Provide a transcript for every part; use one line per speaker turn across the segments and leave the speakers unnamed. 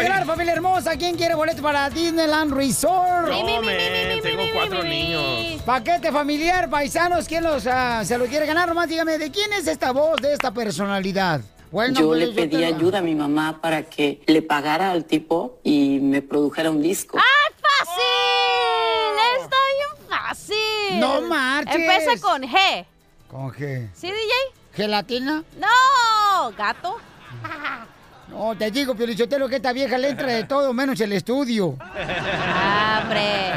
Familia hermosa. ¿Quién quiere boleto para Disneyland Resort?
No, men, tengo cuatro niños.
Paquete familiar, paisanos. ¿Quién los, ah, se lo quiere ganar? Nomás dígame, ¿de quién es esta voz de esta personalidad? Bueno,
Yo
pues,
le pedí ayuda a mi mamá para que le pagara al tipo y me produjera un disco.
¡Ay, fácil! Está bien fácil.
No marches.
Empieza con G.
¿Con G?
¿Sí, DJ?
¿Gelatina?
No, gato.
No, te digo, Piolichotelo, que esta vieja le entra de todo menos el estudio.
Ah, hombre.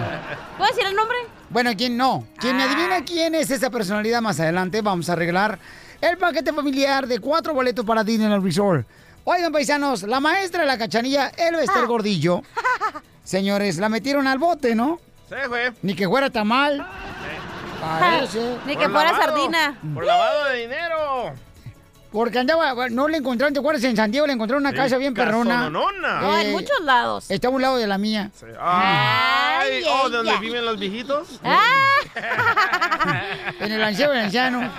¿Puedo decir el nombre?
Bueno, ¿quién no? Quien me adivina quién es esa personalidad más adelante, vamos a arreglar el paquete familiar de cuatro boletos para Disneyland Resort. Oigan, paisanos, la maestra de la cachanilla, Elba Ester Gordillo, señores, la metieron al bote, ¿no?
Sí, güey.
Ni que fuera tamal. Parece.
Ni
Por
que fuera
lavado.
sardina.
Por lavado de dinero.
Porque andaba, no le encontraron, ¿te acuerdas? En San Diego le encontraron una
Sí,
casa bien perrona.
casononona.
No, en
Eh,
muchos lados.
Está a un lado de la mía.
Ay,
Ay,
oh, ¿dónde viven los viejitos?
Ah.
En el anciano del anciano.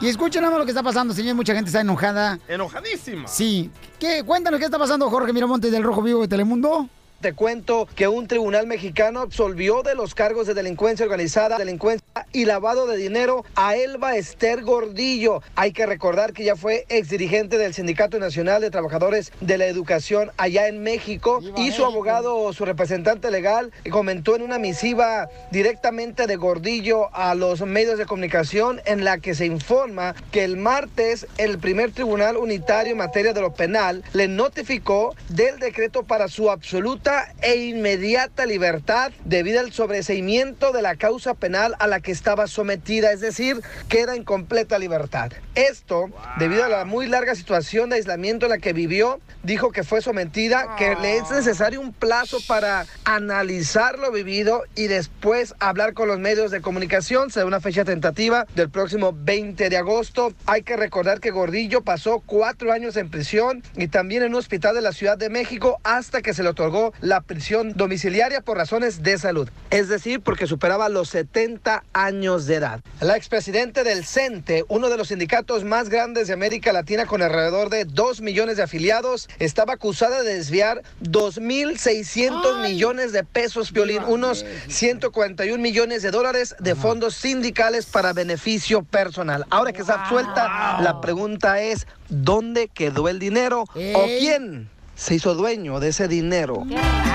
Y escuchen nada más lo que está pasando, señor. Mucha gente está enojada.
Enojadísima.
Sí. ¿Qué? Cuéntanos qué está pasando, Jorge Miramontes del Rojo Vivo de Telemundo.
Te cuento que un tribunal mexicano absolvió de los cargos de delincuencia organizada, delincuencia y lavado de dinero a Elba Ester Gordillo. Hay que recordar que ella fue exdirigente del Sindicato Nacional de Trabajadores de la Educación allá en México y su abogado, su representante legal, comentó en una misiva directamente de Gordillo a los medios de comunicación en la que se informa que el martes el primer tribunal unitario en materia de lo penal le notificó del decreto para su absoluta e inmediata libertad debido al sobreseimiento de la causa penal a la que estaba sometida, es decir, queda en completa libertad. Esto, debido a la muy larga situación de aislamiento en la que vivió, dijo que fue sometida, que le es necesario un plazo para analizar lo vivido y después hablar con los medios de comunicación. Será una fecha tentativa del próximo 20 de agosto. Hay que recordar que Gordillo pasó cuatro años en prisión y también en un hospital de la Ciudad de México hasta que se le otorgó la prisión domiciliaria por razones de salud. Es decir, porque superaba los 70 años de edad. La expresidente del CENTE, uno de los sindicatos más grandes de América Latina con alrededor de 2 millones de afiliados, estaba acusada de desviar 2.600 millones de pesos, Violín, unos 141 millones de dólares de fondos sindicales para beneficio personal. Ahora que está absuelta, la pregunta es, ¿dónde quedó el dinero? ¿O quién se hizo dueño de ese dinero?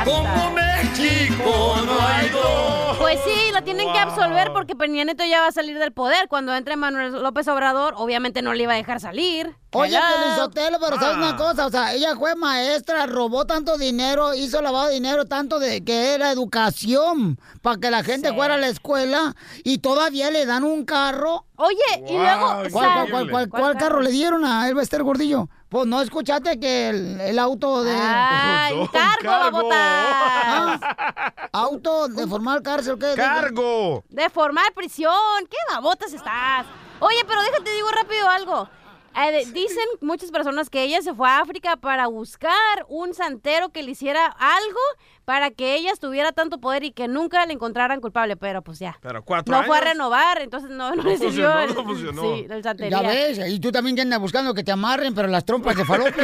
Como México no hay dos.
Pues sí, lo tienen que absolver porque Peña Nieto ya va a salir del poder. Cuando entre Manuel López Obrador, obviamente no le iba a dejar salir.
Oye, Sotelo, pero ¿sabes
Ah.
una cosa? O sea, ella fue maestra, robó tanto dinero, hizo lavado de dinero, tanto de que era educación, para que la gente
Sí.
fuera a la escuela y todavía le dan un carro.
Oye, y luego...
¿cuál,
¿Cuál, cuál, cuál, cuál- cuál carro le dieron a Elba Ester Gordillo? Pues no escuchaste que el, el auto de...
Ay, cargo,
Cargo.
babota.
Ah, auto de formal cárcel, ¿qué?
Cargo.
De formar prisión. ¿Qué babotas estás? Oye, pero déjate digo rápido algo. Eh, de- dicen muchas personas que ella se fue a África para buscar un santero que le hiciera algo para que ella tuviera tanto poder y que nunca le encontraran culpable, pero pues ya.
Pero cuatro
No
años.
fue a renovar, entonces no, no,
No
le sirvió
funcionó,
el,
no funcionó.
sí, el santería.
Ya ves, y tú también que andas buscando que te amarren, pero las trompas de falopio.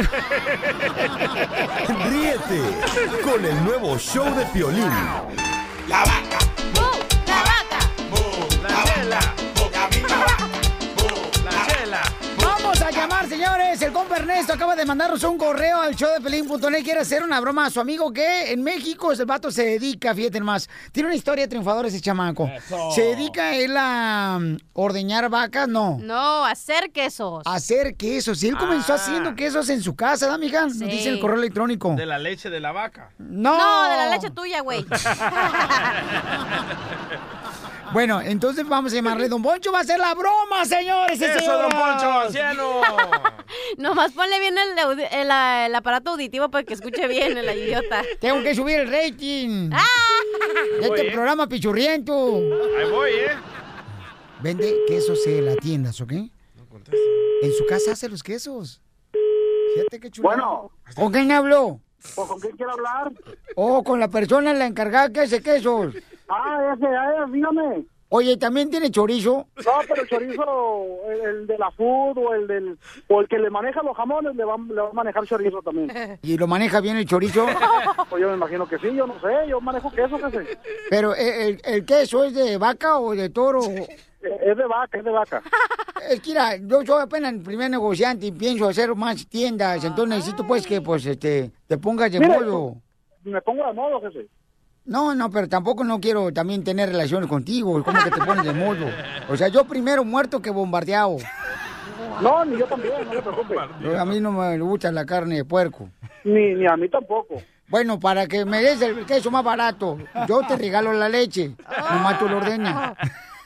Ríete con el nuevo show de Piolín.
La vaca,
señores. El compa Ernesto acaba de mandarnos un correo al show de Pelín.net. Quiere hacer una broma a su amigo que en México ese vato se dedica, fíjate más. Tiene una historia triunfadora ese chamaco.
Eso.
Se dedica él a mm, ordeñar vacas, no.
No, hacer quesos.
a Hacer quesos. Y él comenzó
Ah.
haciendo quesos en su casa, ¿da, mija? Nos dice el correo electrónico.
De la leche de la vaca.
No.
No, de la leche tuya, güey.
Bueno, entonces vamos a llamarle. Don Poncho va a hacer la broma, señores.
Eso, don
señoras.
Poncho, anciano.
Nomás ponle bien el, el, el aparato auditivo para que escuche bien el idiota.
Tengo que subir el rating.
Ah.
De este
Oye.
programa pichurriento.
Ahí voy, ¿eh?
Vende quesos en las tiendas, ¿ok?
No contesta.
En su casa hace los quesos. Fíjate qué chulo.
Bueno.
¿Con quién habló?
¿O con quién quiere hablar?
Oh, con la persona, la encargada que hace quesos.
Ah, ese, ah, dígame.
Oye, ¿también tiene chorizo?
No, pero el chorizo, el, el de la food o el del, o el que le maneja los jamones le va, le va a manejar chorizo también.
¿Y lo maneja bien el chorizo?
Pues yo me imagino que sí, yo no sé, yo manejo queso, qué sé.
Pero, ¿el, el- el queso es de vaca o de toro?
Es de vaca, es de vaca.
Es que, mira, yo soy apenas el primer negociante y pienso hacer más tiendas, entonces necesito, pues, que, pues, este, te pongas de
Mire,
modo.
Me pongo de modo, jefe.
No, no, pero tampoco no quiero también tener relaciones contigo, como que te pones de modo. O sea, yo primero muerto que bombardeado.
No, ni yo también, no se preocupe.
Yo- A mí no me gusta la carne de puerco.
Ni, ni a mí tampoco.
Bueno, para que me des el queso más barato, yo te regalo la leche. Nomás tú lo ordeñas.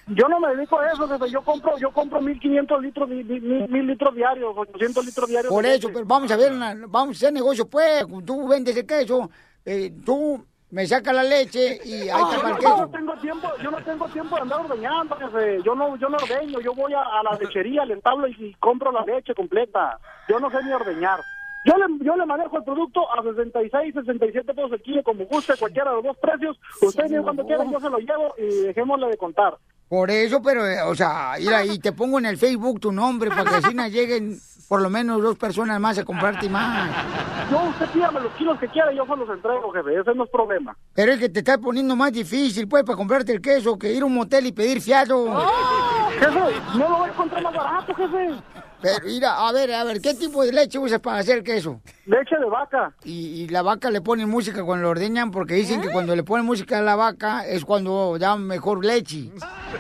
Yo no me dedico a eso, jefe. Yo compro, yo compro 1500 litros, mil, mil litros diarios, 800 litros diarios.
Por eso, pero vamos a ver, una- vamos a hacer negocio, pues. Tú vendes el queso, eh, tú me sacas la leche y ahí
Ah,
está el
yo, no
queso.
tengo tiempo, yo no tengo tiempo de andar ordeñando, jefe. Yo no, yo no ordeño, yo voy a, a la lechería, al establo y, y compro la leche completa. Yo no sé ni ordeñar. Yo le, yo le manejo el producto a 66, 67 pesos el kilo, como guste, cualquiera de los dos precios. Usted viene cuando quiera, yo se lo llevo y dejémosle de contar.
Por eso, pero, eh, o sea, mira, y te pongo en el Facebook tu nombre para que así no lleguen por lo menos dos personas más a comprarte más.
No, usted pídame los kilos que quiera yo se los entrego, jefe. Ese no es problema.
Pero es que te está poniendo más difícil, pues, para comprarte el queso que ir a un motel y pedir fiado.
Jefe, no lo voy a encontrar más barato, jefe.
Pero mira, a ver, a ver, ¿qué tipo de leche usas para hacer queso?
Leche de vaca.
Y, y la vaca le ponen música cuando lo ordeñan porque dicen que cuando le ponen música a la vaca es cuando da mejor leche.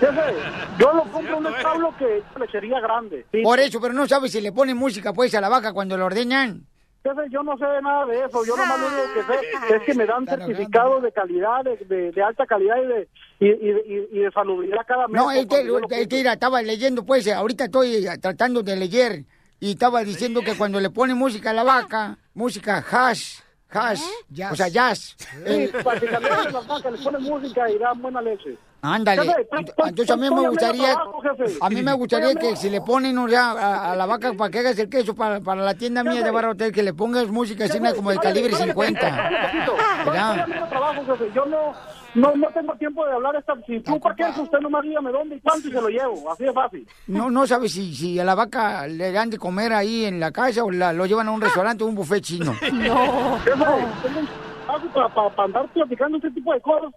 Jefe, yo lo compro en un establo que lechería grande. Sí.
Por eso, pero no sabes si le ponen música pues a la vaca cuando lo ordeñan.
Jefe, yo no sé nada de eso. Yo nomás lo único que sé es que me dan certificados de calidad, de, de- de alta calidad y de, y, y- y- y de salubridad cada mes.
No, es que, es que, estaba leyendo pues, eh, ahorita estoy eh, tratando de leer y estaba diciendo que cuando le ponen música a la vaca, música hash, hash, o sea, jazz.
Sí, para que las vacas les ponen música y dan buena leche.
Ándale. Entonces a mí me gustaría, a mí me gustaría que si le ponen o sea, a, a la vaca para que hagas el queso para, para la tienda mía de Barra Hotel, que le pongas música así como de calibre 50.
Estoy a medio trabajo, jefe. Yo no, no, no tengo tiempo de hablar esta... Si tú para qué, usted nomás dígame dónde y cuánto y se lo llevo. Así de fácil.
No, no sabes si, si a la vaca le dan de comer ahí en la casa o la, lo llevan a un restaurante o un buffet chino.
No. Jefe, para, para, para andar platicando este tipo de cosas.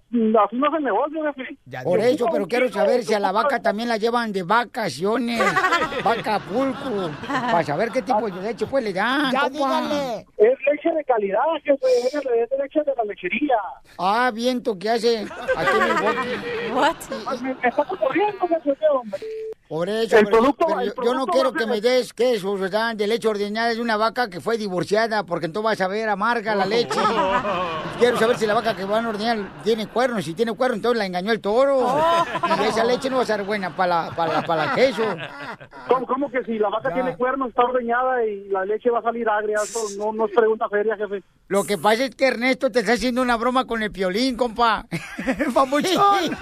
Así no se negocio, jefe.
Por eso, pero quiero saber si a la vaca también la llevan de vacaciones, vaca pulco, para saber qué tipo de leche pues le dan.
Ya díganle. Es leche de calidad, jefe. Es leche de la lechería.
Ah, viento, ¿qué hace? Aquí en el.
Me, me está corriendo, jefe, hombre.
Por eso,
El
pero-
producto-
pero
el
yo, yo no quiero que me des quesos, ¿verdad? De leche ordeñada de una vaca que fue divorciada, porque entonces vas a ver amarga la leche. Quiero saber si la vaca que van a ordeñar tiene cuernos. Si tiene cuernos, entonces la engañó el toro. Y esa leche no va a ser buena para la, para para el queso.
¿Cómo, cómo que si la vaca tiene cuernos, está ordeñada y la leche va a salir agria? Eso no, no es pregunta seria, jefe.
Lo que pasa es que Ernesto te está haciendo una broma con el piolín, compa. Papuchón.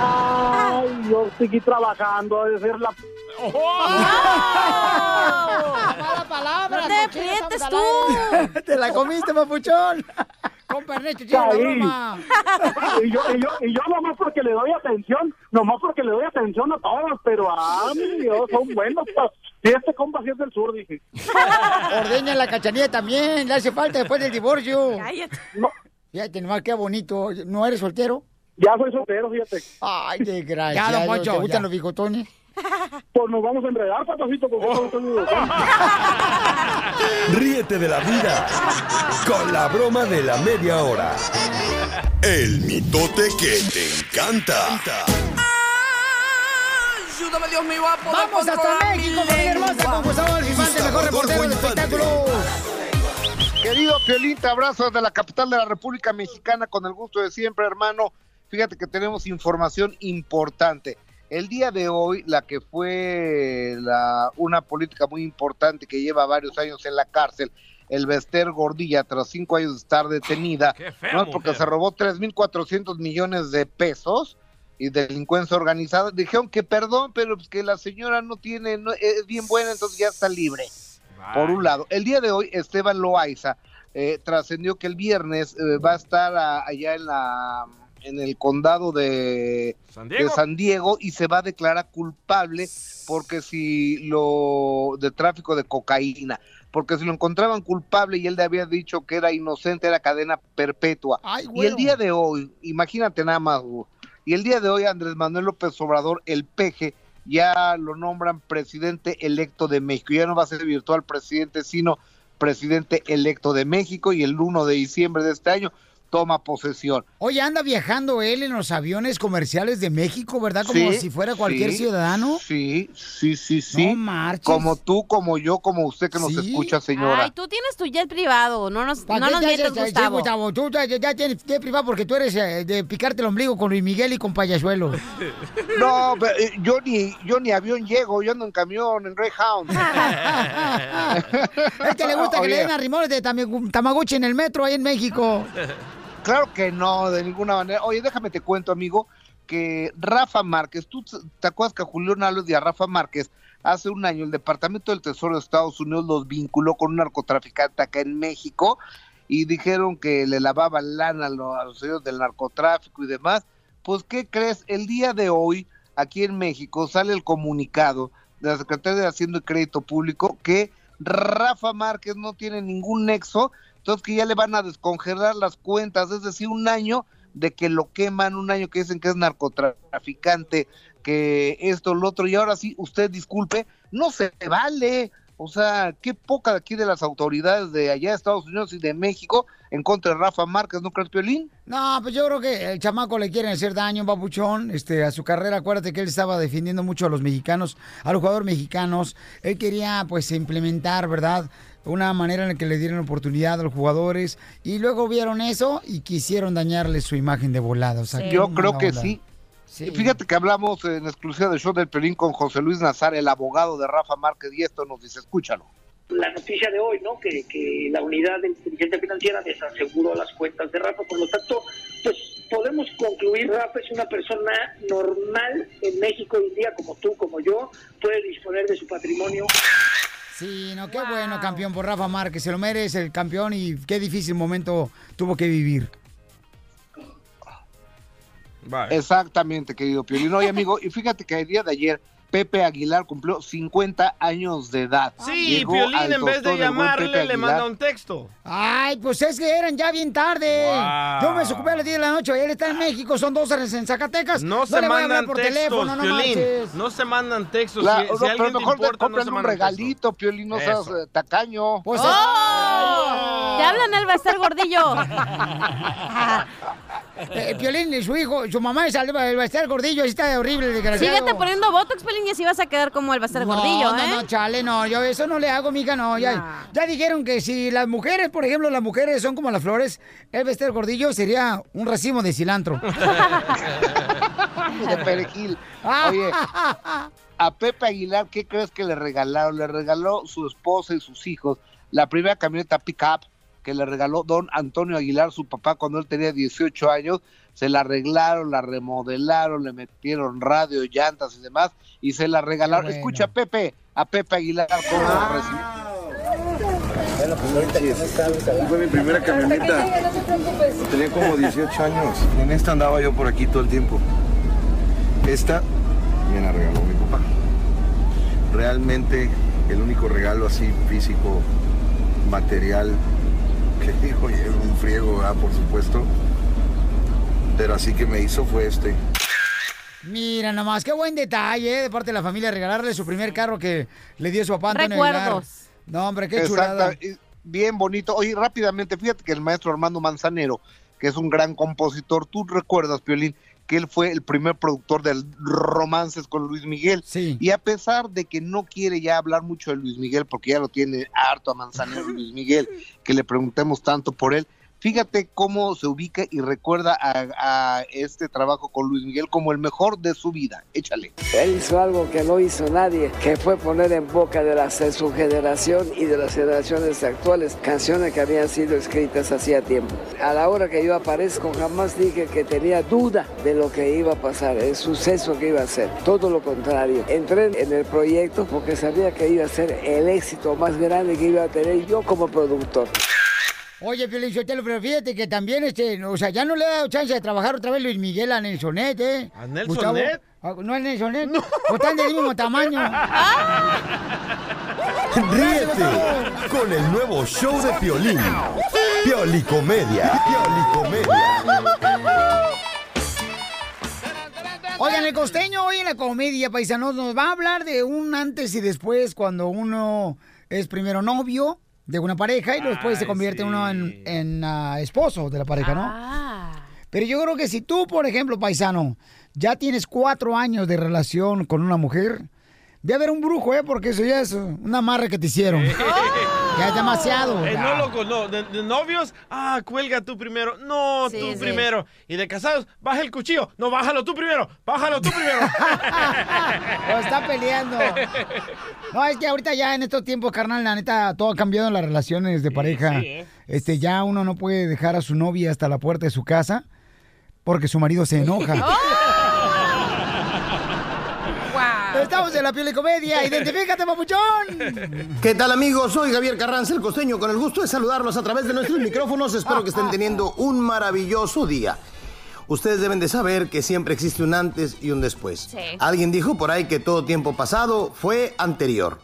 Ay, yo seguí trabajando, de ser la...
¡Mala palabra!
¡No te aprietes tú!
¡Te la comiste, papuchón! Compa Ernesto, tiene la broma.
y, yo, y, yo, y yo nomás porque le doy atención, nomás porque le doy atención a todos, pero a mi Dios, son buenos. pa- Si este compa sí es del sur, dije.
Ordeña la cachanilla también, le hace falta después del divorcio.
No.
Fíjate nomás qué bonito. ¿No eres soltero?
Ya soy soltero, fíjate.
Ay, desgraciado.
Ya, don Poncho,
¿Te gustan
ya.
los bigotones?
Pues nos vamos a enredar, papacito, porque yo no.
Ríete de la vida con la broma de la media hora. El mitote que te encanta.
Ayúdame, Dios mío, a poder
Vamos hasta México,
mi
hermosa, con Gustavo Infante, mejor reportero de espectáculos.
Querido Piolín, te abrazo desde la capital de la República Mexicana con el gusto de siempre, hermano. Fíjate que tenemos información importante. El día de hoy, la que fue la, una política muy importante que lleva varios años en la cárcel, el Bester Gordilla, tras cinco años de estar detenida, no es porque
mujer.
se robó 3.400 millones de pesos, y delincuencia organizada, dijeron que perdón, pero pues que la señora no tiene, no, es bien buena, entonces ya está libre. Por un lado, el día de hoy Esteban Loaiza eh, trascendió que el viernes eh, va a estar a- allá en la en el condado de
¿San
de
Diego?
San Diego y se va a declarar culpable porque si lo de tráfico de cocaína, porque si lo encontraban culpable y él le había dicho que era inocente era cadena perpetua.
Ay,
y el día de hoy, imagínate nada más, y el día de hoy Andrés Manuel López Obrador, el peje, ya lo nombran presidente electo de México. Ya no va a ser virtual presidente, sino presidente electo de México y el 1 de diciembre de este año toma posesión.
Oye, anda viajando él en los aviones comerciales de México, ¿verdad? Como
Sí,
si fuera cualquier
sí,
ciudadano.
Sí, sí, sí, sí.
No marches.
Como tú, como yo, como usted que nos
Sí.
escucha, señora.
Ay, tú tienes tu jet privado, no nos,
¿Para
no nos
sí,
Gustavo.
Gustavo? Tú ya, ya tienes jet privado porque tú eres eh, de picarte el ombligo con Luis Miguel y con Payasuelo.
No, pero, eh, yo ni, yo ni avión llego, yo ando en camión, en Greyhound.
Es que le gusta que le den arrimones de Tamagotchi en el metro ahí en México.
Claro que no, de ninguna manera. Oye, déjame te cuento, amigo, que Rafa Márquez, tú te acuerdas que Julián Álvarez y a Rafa Márquez hace un año el Departamento del Tesoro de Estados Unidos los vinculó con un narcotraficante acá en México y dijeron que le lavaba lana a los, a los señores del narcotráfico y demás. Pues, ¿qué crees? El día de hoy, aquí en México, sale el comunicado de la Secretaría de Hacienda y Crédito Público que Rafa Márquez no tiene ningún nexo, entonces que ya le van a descongelar las cuentas, es decir, un año de que lo queman, un año que dicen que es narcotraficante, que esto, lo otro, y ahora sí, usted disculpe, no se vale. O sea, qué poca de aquí de las autoridades de allá de Estados Unidos y de México en contra de Rafa Márquez, ¿no crees, Piolín?
No, pues yo creo que el chamaco le quieren hacer daño, babuchón, este, a su carrera. Acuérdate que él estaba defendiendo mucho a los mexicanos, a los jugadores mexicanos. Él quería, pues, implementar, ¿verdad? Una manera en la que le dieran oportunidad a los jugadores. Y luego vieron eso y quisieron dañarle su imagen de volada. O sea, qué
Yo creo que sí. Fíjate que hablamos en exclusiva del show del Pelín con José Luis Nazar, el abogado de Rafa Márquez, y esto nos dice, escúchalo.
la noticia de hoy, ¿no? Que, que la unidad de inteligencia financiera desaseguró las cuentas de Rafa, por lo tanto, pues podemos concluir, Rafa es una persona normal en México hoy en día, como tú, como yo, puede disponer de su patrimonio.
Sí, no, qué bueno, campeón, por Rafa Márquez. Se lo merece el campeón y qué difícil momento tuvo que vivir.
Exactamente, querido Piolín. Oye, amigo, y fíjate que el día de ayer Pepe Aguilar cumplió 50 años de edad.
Sí,
Llegó
Piolín
al
en vez de llamarle le manda un texto.
Ay, pues es que eran ya bien tarde.
Wow.
Yo me desocupé a las 10 de la noche. Él está en México, son dos horas en Zacatecas.
No, se
le voy a hablar
mandan
por
textos,
teléfono, no
Piolín.
manches.
No se mandan textos.
Claro,
si, si
no, pero
alguien te
mejor te
importa, no se
un regalito, Piolín, no seas
Eso.
eh, tacaño.
Pues,
¡Oh! Te hablan el Bester Gordillo.
Eh, Piolín y su hijo, su mamá es el, el Bester Gordillo, ahí está horrible, desgraciado.
Síguete poniendo Botox, Pelín, y así vas a quedar como el Bester Gordillo,
no,
¿eh?
No, no, chale, no, yo eso no le hago, mija, no. Ya, ya dijeron que si las mujeres, por ejemplo, las mujeres son como las flores, el Bester Gordillo sería un racimo de cilantro.
de perejil. Oye, a Pepe Aguilar, ¿qué crees que le regalaron? Le regaló su esposa y sus hijos la primera camioneta pick-up que le regaló don Antonio Aguilar, su papá, cuando él tenía 18 años. Se la arreglaron, la remodelaron, le metieron radio, llantas y demás, y se la regalaron.
bueno.
Escucha, a Pepe, a Pepe Aguilar, cómo lo recibió.
Fue mi primera camioneta. Tenía como 18 años. En esta andaba yo por aquí todo el tiempo. Esta me la regaló mi papá. Realmente el único regalo así físico, material, que dijo, es un friego, ¿verdad? por supuesto. Pero así que me hizo fue este.
Mira nomás, qué buen detalle eh, de parte de la familia regalarle su primer carro que le dio su papá Antonio Aguilar.
Recuerdos.
No, hombre, qué chulada.
Bien bonito. Oye, rápidamente, fíjate que el maestro Armando Manzanero, que es un gran compositor, tú recuerdas, Piolín, que él fue el primer productor de romances con Luis Miguel.
Sí.
Y a pesar de que no quiere ya hablar mucho de Luis Miguel, porque ya lo tiene harto a Manzanero Luis Miguel, que le preguntemos tanto por él, Fíjate cómo se ubica y recuerda a, este trabajo con Luis Miguel como el mejor de su vida. Échale.
Él hizo algo que no hizo nadie, que fue poner en boca de, las, su generación y de las generaciones actuales canciones que habían sido escritas hacía tiempo. A la hora que yo aparezco jamás dije que tenía duda de lo que iba a pasar, el suceso que iba a ser. Todo lo contrario. Entré en el proyecto porque sabía que iba a ser el éxito más grande que iba a tener yo como productor.
Oye, Piolín Sotelo, pero fíjate que también, este, o sea, ya no le ha dado chance de trabajar otra vez Luis Miguel a Nelsonet, ¿eh?
¿A Nelsonet?
Ah, ¿No es Nelsonet? No. O están del mismo tamaño.
Ríete con el nuevo show de Piolín. Piolicomedia. Piolicomedia.
Oigan, el costeño hoy en la comedia, paisanos, nos va a hablar de un antes y después cuando uno es primero novio de una pareja y después se convierte uno en, en, ah, esposo de la pareja, ¿no? Pero yo creo que si tú, por ejemplo, paisano, ya tienes cuatro años de relación con una mujer, ve a ver un brujo, ¿eh? Porque eso ya es una amarra que te hicieron. Ya es demasiado.
Eh, no, loco, no. De, de novios, ah, cuelga tú primero. No,
Sí,
tú
sí.
primero. Y de casados, baja el cuchillo. No, bájalo tú primero. Bájalo tú primero.
Lo está peleando. No, es que ahorita ya en estos tiempos, carnal, la neta, todo ha cambiado en las relaciones de pareja.
sí, ¿eh?
Este, ya uno no puede dejar a su novia hasta la puerta de su casa porque su marido se enoja. Estamos en la piel de comedia. Identifícate, papuchón.
¿Qué tal amigos? Soy Javier Carranza, el costeño, con el gusto de saludarlos a través de nuestros micrófonos. Espero que estén teniendo un maravilloso día. Ustedes deben de saber que siempre existe un antes y un después.
Sí.
Alguien dijo por ahí que todo tiempo pasado fue anterior.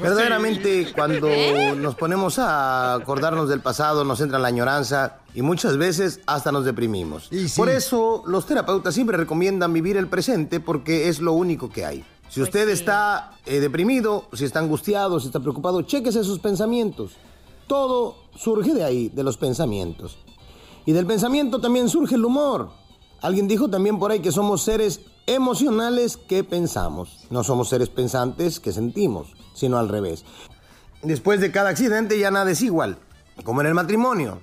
Verdaderamente, cuando nos ponemos a acordarnos del pasado, nos entra la añoranza y muchas veces hasta nos deprimimos. Por eso, los terapeutas siempre recomiendan vivir el presente porque es lo único que hay. Si usted está eh, deprimido, si está angustiado, si está preocupado, chéquese sus pensamientos. Todo surge de ahí, de los pensamientos. Y del pensamiento también surge el humor. Alguien dijo también por ahí que somos seres emocionales que pensamos. No somos seres pensantes que sentimos, sino al revés. Después de cada accidente ya nada es igual, como en el matrimonio.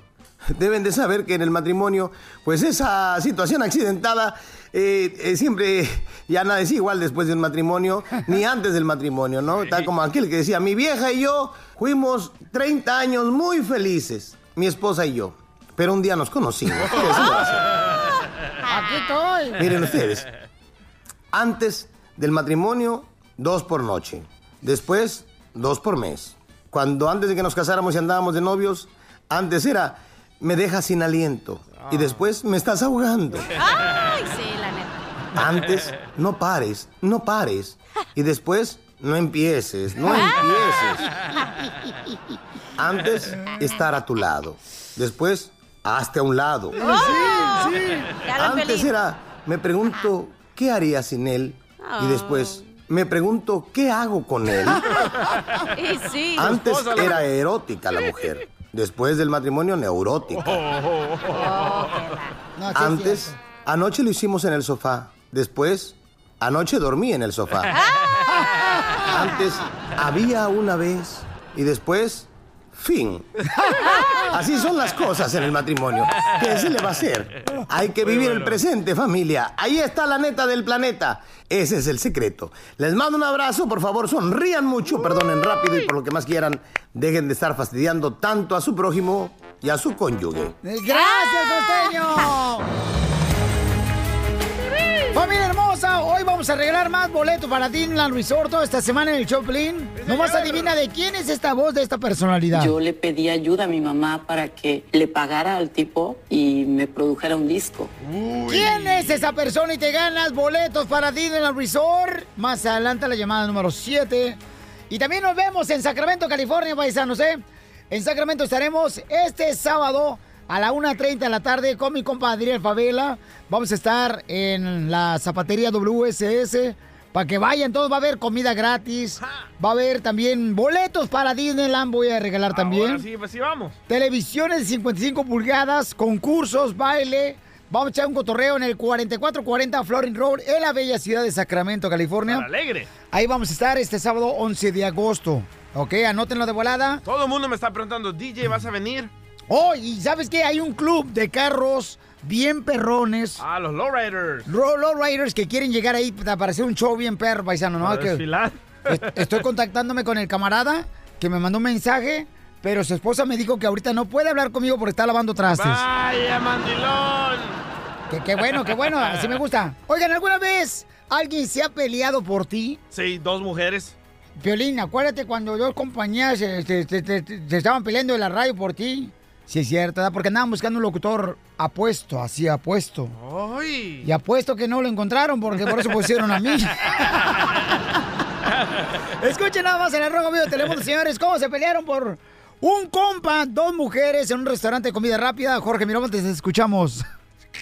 Deben de saber que en el matrimonio, pues esa situación accidentada eh, eh, siempre ya nada es igual después de un matrimonio, ni antes del matrimonio, ¿no? Tal como aquel que decía, mi vieja y yo fuimos 30 años muy felices, mi esposa y yo. Pero un día nos conocimos.
Aquí estoy.
Miren ustedes, antes del matrimonio, dos por noche. Después, dos por mes. Cuando antes de que nos casáramos y andábamos de novios, antes era, me dejas sin aliento. Y después, me estás ahogando.
Ay, sí.
Antes, no pares, no pares. Y después, no empieces, no empieces. Antes, estar a tu lado. Después, hazte a un lado.
Oh, Ya la
Antes era, me pregunto, ¿qué haría sin él?
Oh.
Y después, me pregunto, ¿qué hago con él?
Y sí.
Antes era erótica la mujer. Después del matrimonio, neurótica.
Sí es
Antes, anoche lo hicimos en el sofá. Después, anoche dormí en el sofá. Antes, había una vez. Y después, fin. Así son las cosas en el matrimonio. ¿Qué se le va a hacer? Hay que vivir el presente, familia. Ahí está la neta del planeta. Ese es el secreto. Les mando un abrazo. Por favor, sonrían mucho, perdonen rápido y por lo que más quieran, dejen de estar fastidiando tanto a su prójimo y a su cónyuge.
Gracias, costeño. Familia hermosa, hoy vamos a regalar más boletos para Disneyland Resort toda esta semana en el Choplin. Nomás adivina de quién es esta voz de esta personalidad.
Yo le pedí ayuda a mi mamá para que le pagara al tipo y me produjera un disco.
¿Quién es esa persona y te ganas boletos para Disneyland Resort? Más adelante la llamada número 7. Y también nos vemos en Sacramento, California, paisanos, ¿eh? En Sacramento estaremos este sábado a la 1.30 de la tarde con mi compa Adriel Favela. Vamos a estar en la zapatería WSS para que vayan todos. Va a haber comida gratis. Va a haber también boletos para Disneyland. Voy a regalar también.
Ahora sí, pues sí, vamos.
Televisiones de 55 pulgadas, concursos, baile. Vamos a echar un cotorreo en el 4440 Florin Road, en la bella ciudad de Sacramento, California.
Para alegre.
Ahí vamos a estar este sábado 11 de agosto. Ok, anótenlo de volada.
Todo el mundo me está preguntando, DJ, ¿vas a venir?
Oh, y ¿sabes qué? Hay un club de carros bien perrones.
Ah, los lowriders.
Lowriders que quieren llegar ahí para hacer un show bien perro, paisano, ¿no? Que- est- estoy contactándome con el camarada que me mandó un mensaje, pero su esposa me dijo que ahorita no puede hablar conmigo porque está lavando trastes.
Vaya, mandilón.
Que qué bueno, qué bueno, así me gusta. Oigan, ¿alguna vez alguien se ha peleado por ti?
Sí, dos mujeres.
Violín, acuérdate cuando dos compañías se, se- se- se- se estaban peleando en la radio por ti. Sí, es cierto, ¿verdad? porque andaban buscando un locutor apuesto, así apuesto.
¡Ay!
Y apuesto que no lo encontraron porque por eso pusieron a mí. Escuchen nada más en el rojo vivo teléfono, señores, cómo se pelearon por un compa, dos mujeres en un restaurante de comida rápida. Jorge Miramontes, te escuchamos.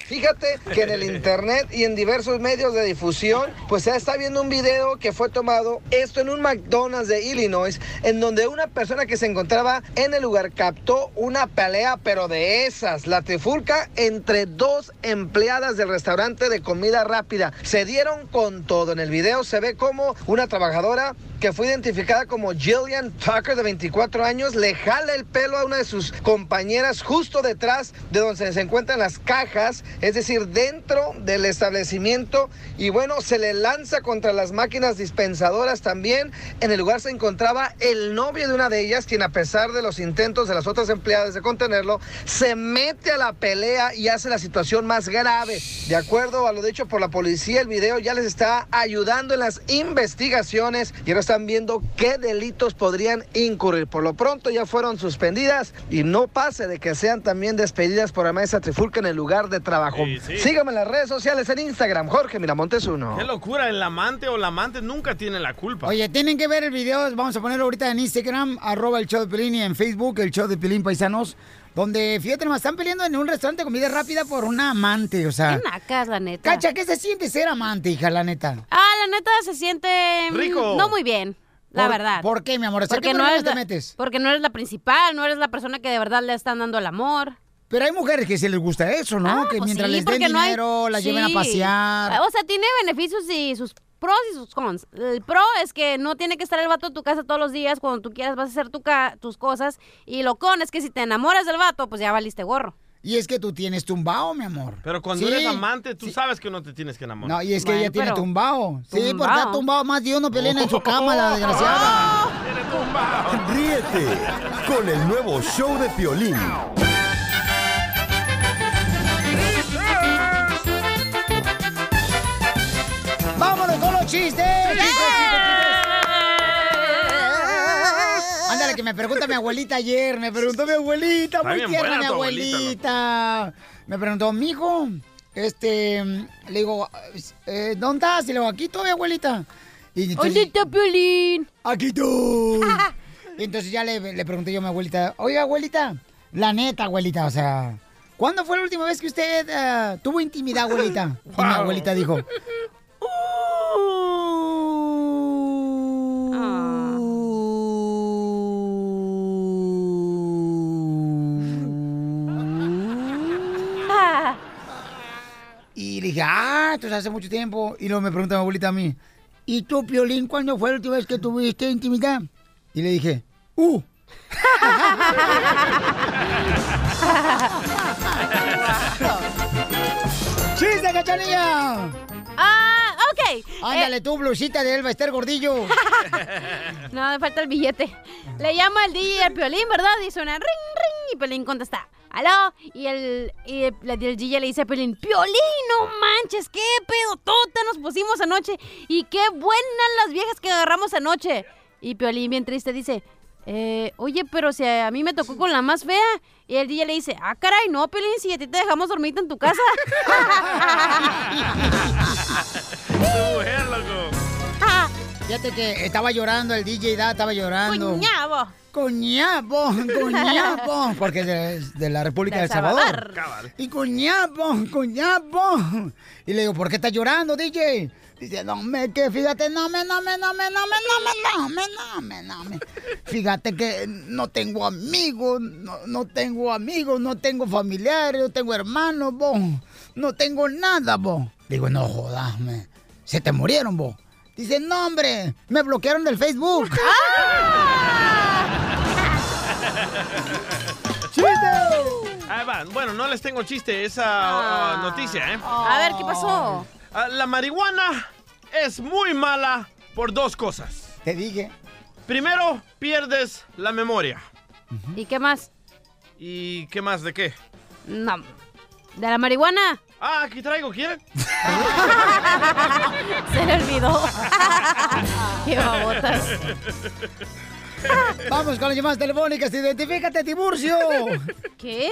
Fíjate que en el internet y en diversos medios de difusión, pues se está viendo un video que fue tomado, esto en un McDonald's de Illinois, en donde una persona que se encontraba en el lugar captó una pelea, pero de esas, la trifulca entre dos empleadas del restaurante de comida rápida. Se dieron con todo. En el video se ve como una trabajadora que fue identificada como Jillian Tucker de 24 años, le jala el pelo a una de sus compañeras justo detrás de donde se encuentran las cajas, es decir, dentro del establecimiento y bueno, se le lanza contra las máquinas dispensadoras también. En el lugar se encontraba el novio de una de ellas, quien a pesar de los intentos de las otras empleadas de contenerlo, se mete a la pelea y hace la situación más grave. De acuerdo a lo dicho por la policía, el video ya les está ayudando en las investigaciones y ahora están viendo qué delitos podrían incurrir. Por lo pronto ya fueron suspendidas y no pase de que sean también despedidas por la mesa trifulca en el lugar de trabajo.
Sí, sí.
Síganme en las redes sociales en Instagram, Jorge Miramontes uno.
Qué locura, el amante o la amante nunca tiene la culpa.
Oye, tienen que ver el video, vamos a ponerlo ahorita en Instagram, arroba el show de Pelín y en Facebook, el show de Pelín Paisanos, donde, fíjate nomás, están peleando en un restaurante de comida rápida por una amante, o sea...
Qué nacas, la neta.
Cacha, ¿qué se siente ser amante, hija, la neta?
Ah, la neta se siente mm,
Rico.
no muy bien, la
¿Por-
verdad.
¿Por qué, mi amor? O sea, ¿qué
porque no
problemas
eres
te
la,
metes?
Porque no eres la principal, no eres la persona que de verdad le están dando el amor.
Pero hay mujeres que sí les gusta eso, ¿no? que
Pues
mientras
sí,
les den
porque no hay-
dinero, las lleven a pasear.
O sea, tiene beneficios y sus pros y sus cons. El pro es que no tiene que estar el vato en tu casa todos los días. Cuando tú quieras vas a hacer tu ca- tus cosas. Y lo con es que si te enamoras del vato, pues ya valiste gorro.
Y es que tú tienes tumbao, mi amor.
Pero cuando
Sí.
eres amante, tú sabes que no te tienes que enamorar.
No, y es que ella tiene tumbao. Sí,
Tumbao.
porque ha tumbado más de uno pelena en su cama, la desgraciada.
Ríete con el nuevo show de Piolín.
¡Vámonos con los chistes! ¡Chistes, chistes, chistes! Ándale, que me pregunta mi abuelita ayer. Me preguntó mi abuelita, muy
bien
tierna
buena
mi
abuelita.
Me preguntó, mijo, este, le digo, eh, ¿dónde estás? Y le digo, aquí estoy, abuelita. Y
¿Dónde está
Piolín? Aquí estoy. Y entonces ya le, le pregunté yo a mi abuelita, oiga, abuelita, la neta, abuelita, o sea, ¿cuándo fue la última vez que usted eh, tuvo intimidad, abuelita? Y mi
Wow.
abuelita dijo, Y le dije, ah, entonces hace mucho tiempo. Y luego me pregunta mi abuelita a mí, ¿y tú, Piolín, cuándo fue la última vez que tuviste intimidad? Y le dije, ¡uh! ¡Chiste, cachanilla!
Ah, ok.
Ándale, tú, blusita de Elba Ester Gordillo.
No, me falta el billete. Le llama el DJ al Piolín, ¿verdad? Y suena ring, ring. Y Piolín contesta, ¿aló? Y el, y el, le dice a Piolín, Piolín, no manches, qué pedotota nos pusimos anoche. Y qué buenas las viejas que agarramos anoche. Y Piolín, bien triste, dice, eh, oye, pero si a mí me tocó con la más fea. Y el DJ le dice, ah, caray, no, Piolín, si a ti te dejamos dormirte en tu casa.
Tu mujer, loco.
Fíjate que estaba llorando el DJ, da, estaba llorando.
Cuñabo.
Coñapo, coñapo, porque es de, de la República
De
de Salvador.
Salvador.
Y coñapo, coñapo. Y le digo, ¿por qué estás llorando, DJ? Dice, no me, que fíjate, no me, no me, no me, no me, no me, no me, no me, no me. Fíjate que no tengo amigos, no, no tengo amigos, no tengo familiares, no tengo hermanos, vos. No tengo nada, vos. Digo, no jodas, me. Se te murieron, vos. Dice, no, hombre, me bloquearon del Facebook.
Ahí va. Bueno, no les tengo chiste, esa ah, noticia, ¿eh?
A ver, ¿qué pasó?
Ah, la marihuana es muy mala por dos cosas.
Te dije.
Primero, pierdes la memoria.
¿Y qué más?
¿Y qué más? ¿De qué?
No. ¿De la marihuana?
Ah, aquí traigo, ¿quieren?
Se le olvidó. Qué babotas.
Vamos con las llamadas telefónicas. Identifícate, Tiburcio.
¿Qué?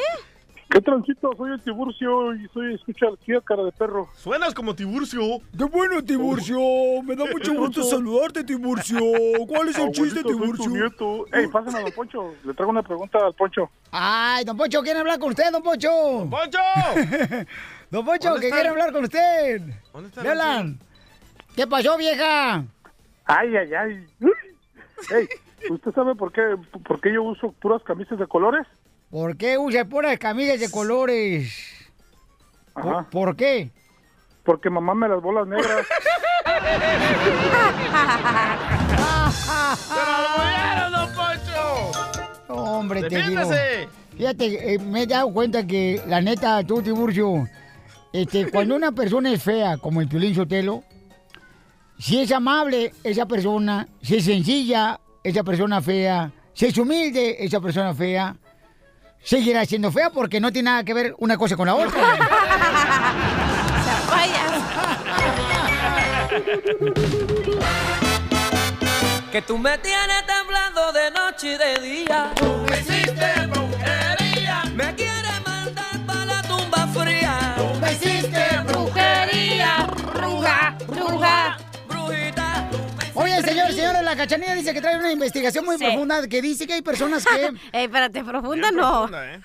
¿Qué transito? Soy el Tiburcio y soy escucha al cara de perro.
Suenas como Tiburcio.
¡Qué bueno, Tiburcio! Me da mucho gusto saludarte, Tiburcio. ¿Cuál es el chiste, Tiburcio?
nieto. Ey, pásame a Don Poncho. Le traigo una pregunta al Poncho.
Ay, Don Poncho, ¿quiere hablar con usted, Don Poncho?
¡Don Poncho!
don Poncho, que quiere hablar con usted.
¿Dónde está?
¿Qué pasó, vieja?
Ay, ay, ay. Ey, ¿usted sabe por qué, por qué yo uso puras camisas de colores?
¿Por qué usa puras camisas de colores?
Ajá.
¿Por, qué?
Porque mamá me las bolas negras.
¡Se lo don Poncho!
Hombre, te digo. Fíjate, eh, me he dado cuenta que, la neta, tú, Tiburcio, este, cuando una persona es fea, como el Piolín Sotelo, si es amable esa persona, si es sencilla esa persona fea, si es humilde esa persona fea, seguirá siendo fea porque no tiene nada que ver una cosa con la otra.
que tú me tienes temblando de noche y de día.
Tú me hiciste
señor, señora, la cachanilla dice que trae una investigación muy profunda que dice que hay personas que.
Ey, espérate, profunda no.
¿eh?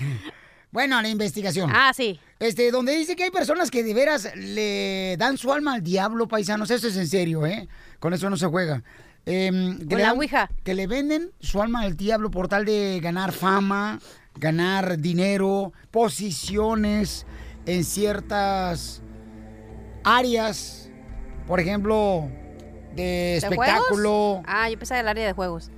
bueno, la investigación.
Ah, sí.
Este, donde dice que hay personas que de veras le dan su alma al diablo, paisanos. Eso es en serio, ¿eh? Con eso no se juega. Eh, que,
le dan,
que le venden su alma al diablo por tal de ganar fama, ganar dinero, posiciones en ciertas áreas. Por ejemplo, de, espectáculo.
Ah, yo pensaba el área de juegos.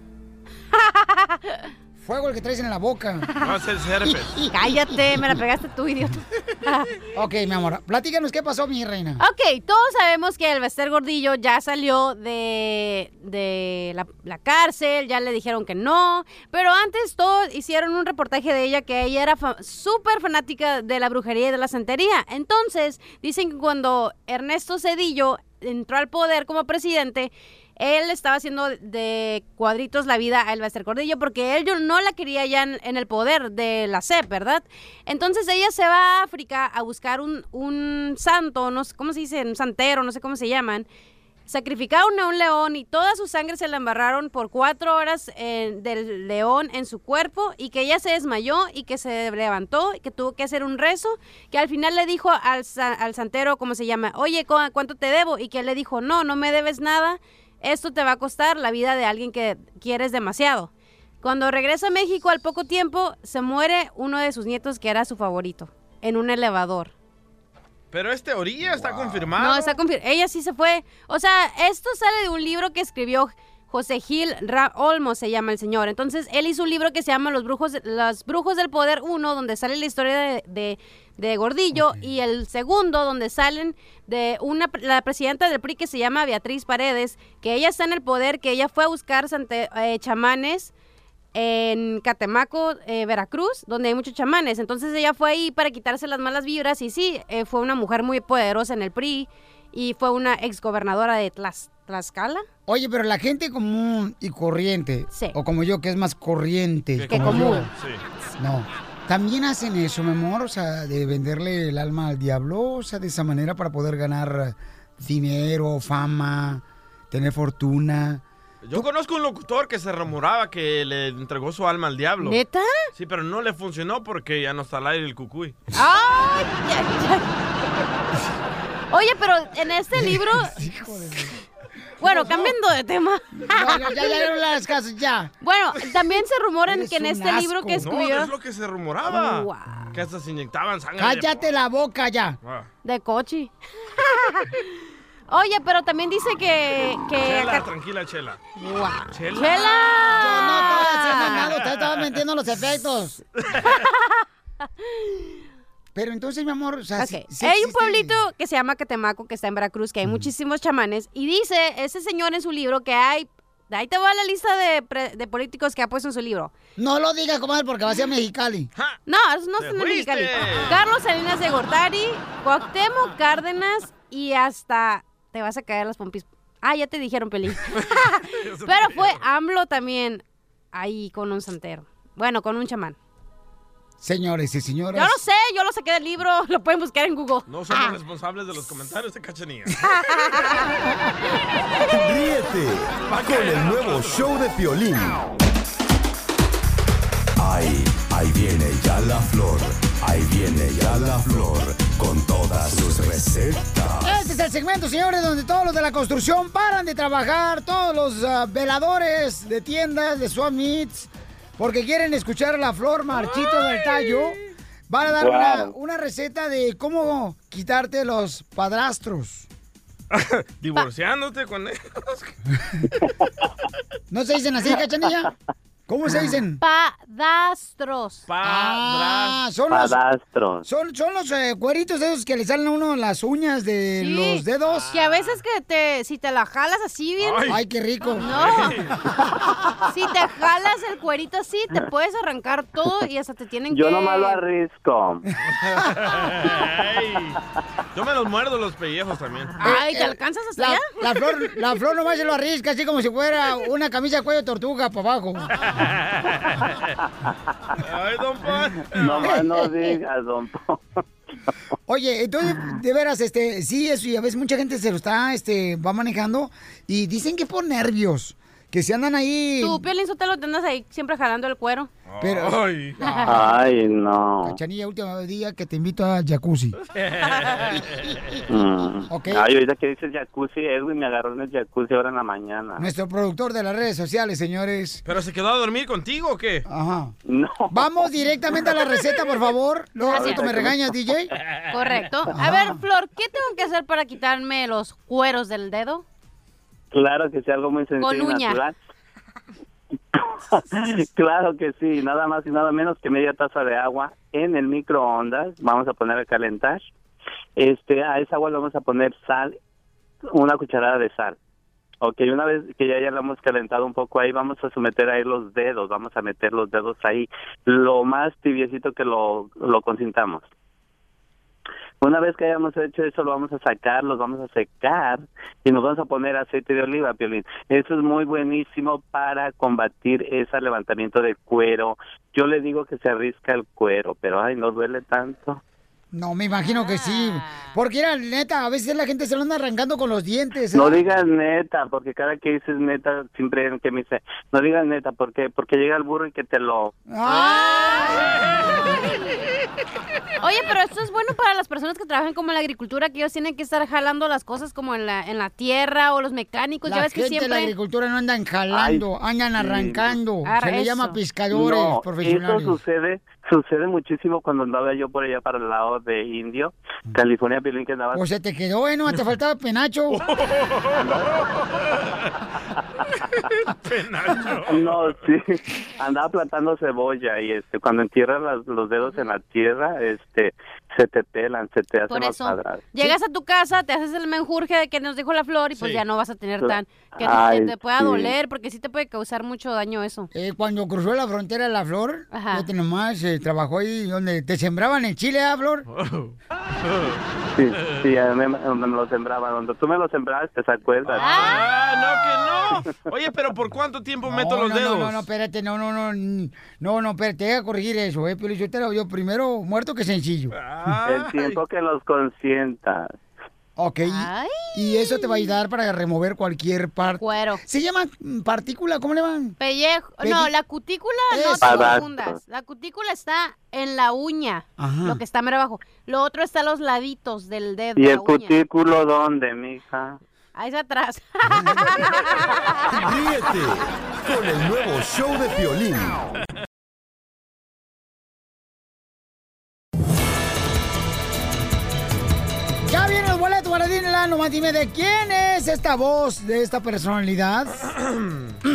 Fuego el que traes en la boca.
No, es el
Cállate, me la pegaste tú, idiota.
ok, mi amor, platícanos qué pasó, mi reina.
Ok, todos sabemos que el Bester Gordillo ya salió de, de la, la, cárcel, ya le dijeron que no, pero antes todos hicieron un reportaje de ella que ella era súper fanática de la brujería y de la santería. Entonces, dicen que cuando Ernesto Cedillo entró al poder como presidente, él estaba haciendo de cuadritos la vida a Elvester Cordillo porque él no la quería ya en, el poder de la CEP, ¿verdad? Entonces ella se va a África a buscar un, un santo, no sé cómo se dice, un santero, no sé cómo se llaman, Sacrificaron a un león y toda su sangre se la embarraron por cuatro horas eh, del león en su cuerpo y que ella se desmayó y que se levantó y que tuvo que hacer un rezo, que al final le dijo al, al santero, ¿cómo se llama? Oye, ¿cuánto te debo? Y que él le dijo, no, no me debes nada, esto te va a costar la vida de alguien que quieres demasiado. Cuando regresa a México al poco tiempo, se muere uno de sus nietos que era su favorito, en un elevador.
Pero es teoría, está confirmado.
No, está confirmado. Ella sí se fue. O sea, esto sale de un libro que escribió José Gil Ra Olmo, se llama el señor. Entonces, él hizo un libro que se llama Los Brujos, Los Brujos del Poder 1, donde sale la historia de, de, Gordillo, y el segundo, donde salen de una, la presidenta del PRI que se llama Beatriz Paredes, que ella está en el poder, que ella fue a buscar eh, chamanes en Catemaco, eh, Veracruz, donde hay muchos chamanes. Entonces ella fue ahí para quitarse las malas vibras y sí, eh, fue una mujer muy poderosa en el PRI y fue una exgobernadora de Tlaxcala.
Oye, pero la gente común y corriente, o como yo que es más corriente
que común,
no, también hacen eso, mi amor, o sea, de venderle el alma al diablo, o sea, de esa manera para poder ganar dinero, fama, tener fortuna.
Yo conozco un locutor que se rumoraba que le entregó su alma al diablo.
¿Neta?
Sí, pero no le funcionó porque ya no está al aire el cucuy.
¡Ay! Oye, pero en este libro... Bueno, cambiando de tema.
Bueno, ya, ya, ya las casas, ya.
Bueno, también se rumoran que en este libro que escribió...
No, es lo que se rumoraba. Que hasta se inyectaban sangre.
Cállate la boca ya.
Ah.
De cochi. Oye, pero también dice que... que
chela, tranquila, Chela.
Wow.
Chela.
Chela.
Yo no estoy mandado, te estaba metiendo los efectos. Pero entonces, mi amor, o sea,
Ok,
sí- sí
Hay un pueblito que se llama Catemaco, que está en Veracruz, que hay muchísimos chamanes. Y dice ese señor en su libro que hay. Ahí te va la lista de, pre- de políticos que ha puesto en su libro.
No lo digas, comadre, porque va a ser Mexicali.
No, eso no
¡Te
es! Mexicali. Carlos Salinas de Gortari, Cuauhtémoc Cárdenas y hasta... Te vas a caer las pompis. Ah, ya te dijeron, Peli. Pero fue AMLO también ahí con un santero. Bueno, con un chamán.
Señores y señoras.
Yo no sé, yo lo saqué del libro, lo pueden buscar en Google.
No somos responsables de los comentarios de Cachanilla.
Ríete con el nuevo show de Piolín. Ahí, ahí viene ya la flor. Ahí viene ya la flor con todas sus recetas.
Este es el segmento, señores, donde todos los de la construcción paran de trabajar, todos los ah, veladores de tiendas, de swap meets, porque quieren escuchar a la flor marchito del tallo. Van a dar una, una receta de cómo quitarte los padrastros.
Divorciándote con ellos.
¿No se dicen así, cachanilla? ¿Cómo se dicen?
Padastros.
Ah, son los,
Padastros.
son, son los eh, cueritos esos que le salen a uno las uñas de
Sí.
los dedos.
Que a veces que te, si te la jalas así bien.
Ay. Ay, qué rico.
No. si te jalas el cuerito así, te puedes arrancar todo y hasta te tienen
Yo
que.
nomás lo arrisco.
Ay, yo me los muerdo los pellejos también.
Ay, ¿te alcanzas hasta
La,
allá?
la flor, la flor nomás se lo arrisca así como si fuera una camisa de cuello de tortuga para abajo.
Ay, don Pon.
Nomás no digas, don Po.
Oye, entonces, de veras, este, sí, eso, y a veces mucha gente se lo está, este, va manejando y dicen que por nervios, que se andan ahí.
Tú, Piolín Sotelo, te andas ahí siempre jalando el cuero.
Pero,
Ay, no.
Cachanilla, último día que te invito a jacuzzi.
Mm. Ay, ahorita que dices jacuzzi, Edwin me agarró en el jacuzzi ahora en la mañana.
Nuestro productor de las redes sociales, señores.
¿Pero se quedó a dormir contigo o qué?
Ajá.
No.
Vamos directamente a la receta, por favor. Luego tú me regañas, DJ.
Correcto. A
Ajá.
ver, Flor, ¿qué tengo que hacer para quitarme los cueros del dedo?
Claro que sí, algo muy sencillo y natural. claro que sí, nada más y nada menos que media taza de agua en el microondas, vamos a poner a calentar. Este, a esa agua le vamos a poner sal, una cucharada de sal. Ok, una vez que ya, ya la hemos calentado un poco ahí, vamos a someter ahí los dedos, vamos a meter los dedos ahí, lo más tibiecito que lo, lo consintamos. Una vez que hayamos hecho eso, lo vamos a sacar, los vamos a secar y nos vamos a poner aceite de oliva, Piolín. Eso es muy buenísimo para combatir ese levantamiento de cuero. Yo le digo que se arrisca el cuero, pero ay, no duele tanto.
No, me imagino que sí. Porque era neta, a veces la gente se lo anda arrancando con los dientes. ¿eh?
No digas neta, porque cada que dices neta, siempre que me dice, no digas neta, ¿por qué? Porque llega el burro y que te lo...
Oye, pero esto es bueno para las personas que trabajan como en la agricultura, que ellos tienen que estar jalando las cosas como en la, en la tierra o los mecánicos.
La
ya ves que
gente de la
siempre...
agricultura no andan jalando, andan arrancando.
Ah,
Se le
eso.
llama pescadores
No,
profesionales.
Eso sucede, sucede muchísimo cuando andaba yo por allá para el lado de Indio, California, Piolín, que andaba...
O se te quedó, ¿eh? No te faltaba penacho.
No, sí, andaba plantando cebolla y este cuando entierras las- los dedos en la tierra, este se te pelan, se te hacen
Por
los
eso,
cuadrados.
llegas a tu casa, te haces el menjurje de que nos dijo la flor y pues
Sí.
ya no vas a tener tan... Que
Ay,
te, te pueda
sí.
doler, porque sí te puede causar mucho daño eso.
Eh, cuando cruzó la frontera de la flor,
Ajá.
fíjate nomás, eh, trabajó ahí donde te sembraban en Chile, ¿ah, Flor?
Sí, sí, a mí me, me lo sembraba. Donde tú me lo sembrabas, te acuerdas.
Ah, no, que no. Oye, pero ¿por cuánto tiempo meto los
no,
dedos?
No, no, no, espérate, no, no, no, no, no, espérate, te voy a corregir eso, eh, pero yo te lo yo primero muerto que sencillo.
El tiempo que los consientas.
Ok, y, y eso te va a ayudar para remover cualquier parte.
Cuero.
Se llama partícula, ¿cómo le van?
Pellejo. No, la cutícula no te confundas. La cutícula está en la uña,
Ajá.
lo que está mero abajo. Lo otro está a los laditos del dedo.
¿Y el
uña.
cutículo dónde, mija?
Ahí está atrás.
Ríete con el nuevo show de Piolín.
Boletos para Disneyland nomás dime de quién es esta voz de esta personalidad.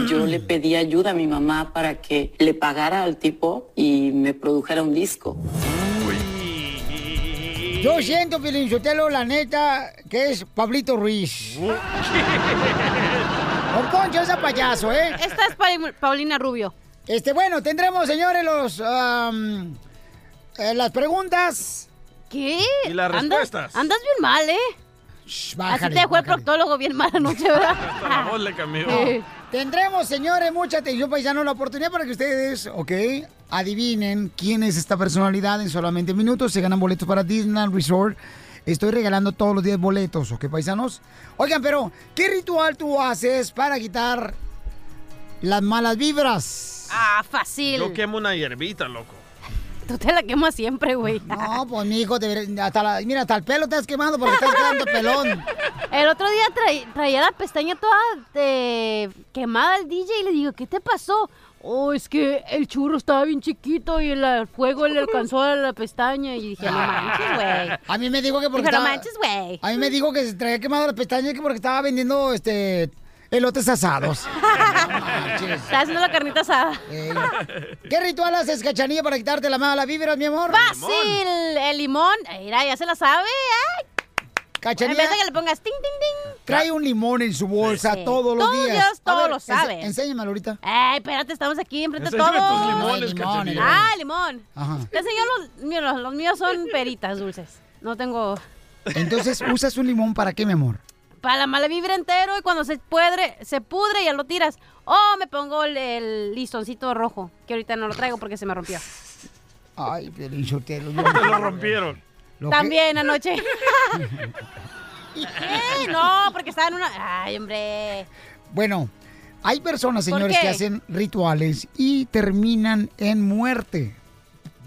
Yo le pedí ayuda a mi mamá para que le pagara al tipo y me produjera un disco.
Yo siento, Pilinchotelo, la neta, que es Pablito Ruiz. Don Poncho, ese payaso, ¿eh?
Esta es Pa- Paulina Rubio.
Este, bueno, tendremos, señores, los eh, las preguntas.
¿Qué?
Y las
Andas-
respuestas.
Andas bien mal, ¿eh? Así
bájale,
te dejó el proctólogo bien mal anoche, ¿verdad?
Hasta la voz le cambió.
Tendremos, señores, mucha atención, paisano, la oportunidad para que ustedes, ok, adivinen quién es esta personalidad en solamente minutos. Se ganan boletos para Disneyland Resort. Estoy regalando todos los días boletos, ¿ok, paisanos? Oigan, pero, ¿qué ritual tú haces para quitar las malas vibras?
Ah, fácil.
Yo quemo una hierbita, loco.
Tú te la quemas siempre, güey.
No, pues, mi hijo, hasta la- mira, hasta el pelo te has quemado porque estás quedando pelón.
El otro día tra- traía la pestaña toda de quemada al DJ y le digo, ¿qué te pasó? Oh, es que el churro estaba bien chiquito y el, fuego le alcanzó a la pestaña. Y dije, no manches, güey.
A mí me dijo que porque
Dijo, no
estaba-
manches, güey.
A mí me dijo que se traía quemado las pestañas que porque estaba vendiendo, este, elotes asados.
Está haciendo la carnita asada.
¿Qué ritual haces, cachanilla, para quitarte la mala vibra, mi amor?
Fácil, el limón. Mira, ya se la sabe. Ay.
Cachanilla.
En vez de que le pongas ting, ting, ting.
Trae un limón en su bolsa
Sí.
todos los
Todos
días.
Dios, todos
ver,
lo saben.
enséñamelo ahorita.
Ay, espérate, estamos aquí enfrente de todos.
tus limones, Ay, limón, Cachanilla. limón.
Ah, limón.
Ajá.
Te enseño los míos. Los míos son peritas dulces. No tengo...
Entonces, ¿usas un limón para qué, mi amor?
Para la mala vibra entero y cuando se pudre, se pudre ya lo tiras. O me pongo el, el listoncito rojo, que ahorita no lo traigo porque se me rompió.
Ay, Piolín Sotelo.
Te lo rompieron.
Lo que-
También anoche. ¿Qué? No, porque estaba en una... Ay, hombre.
Bueno, hay personas,
¿Por
señores, que hacen rituales y terminan en muerte.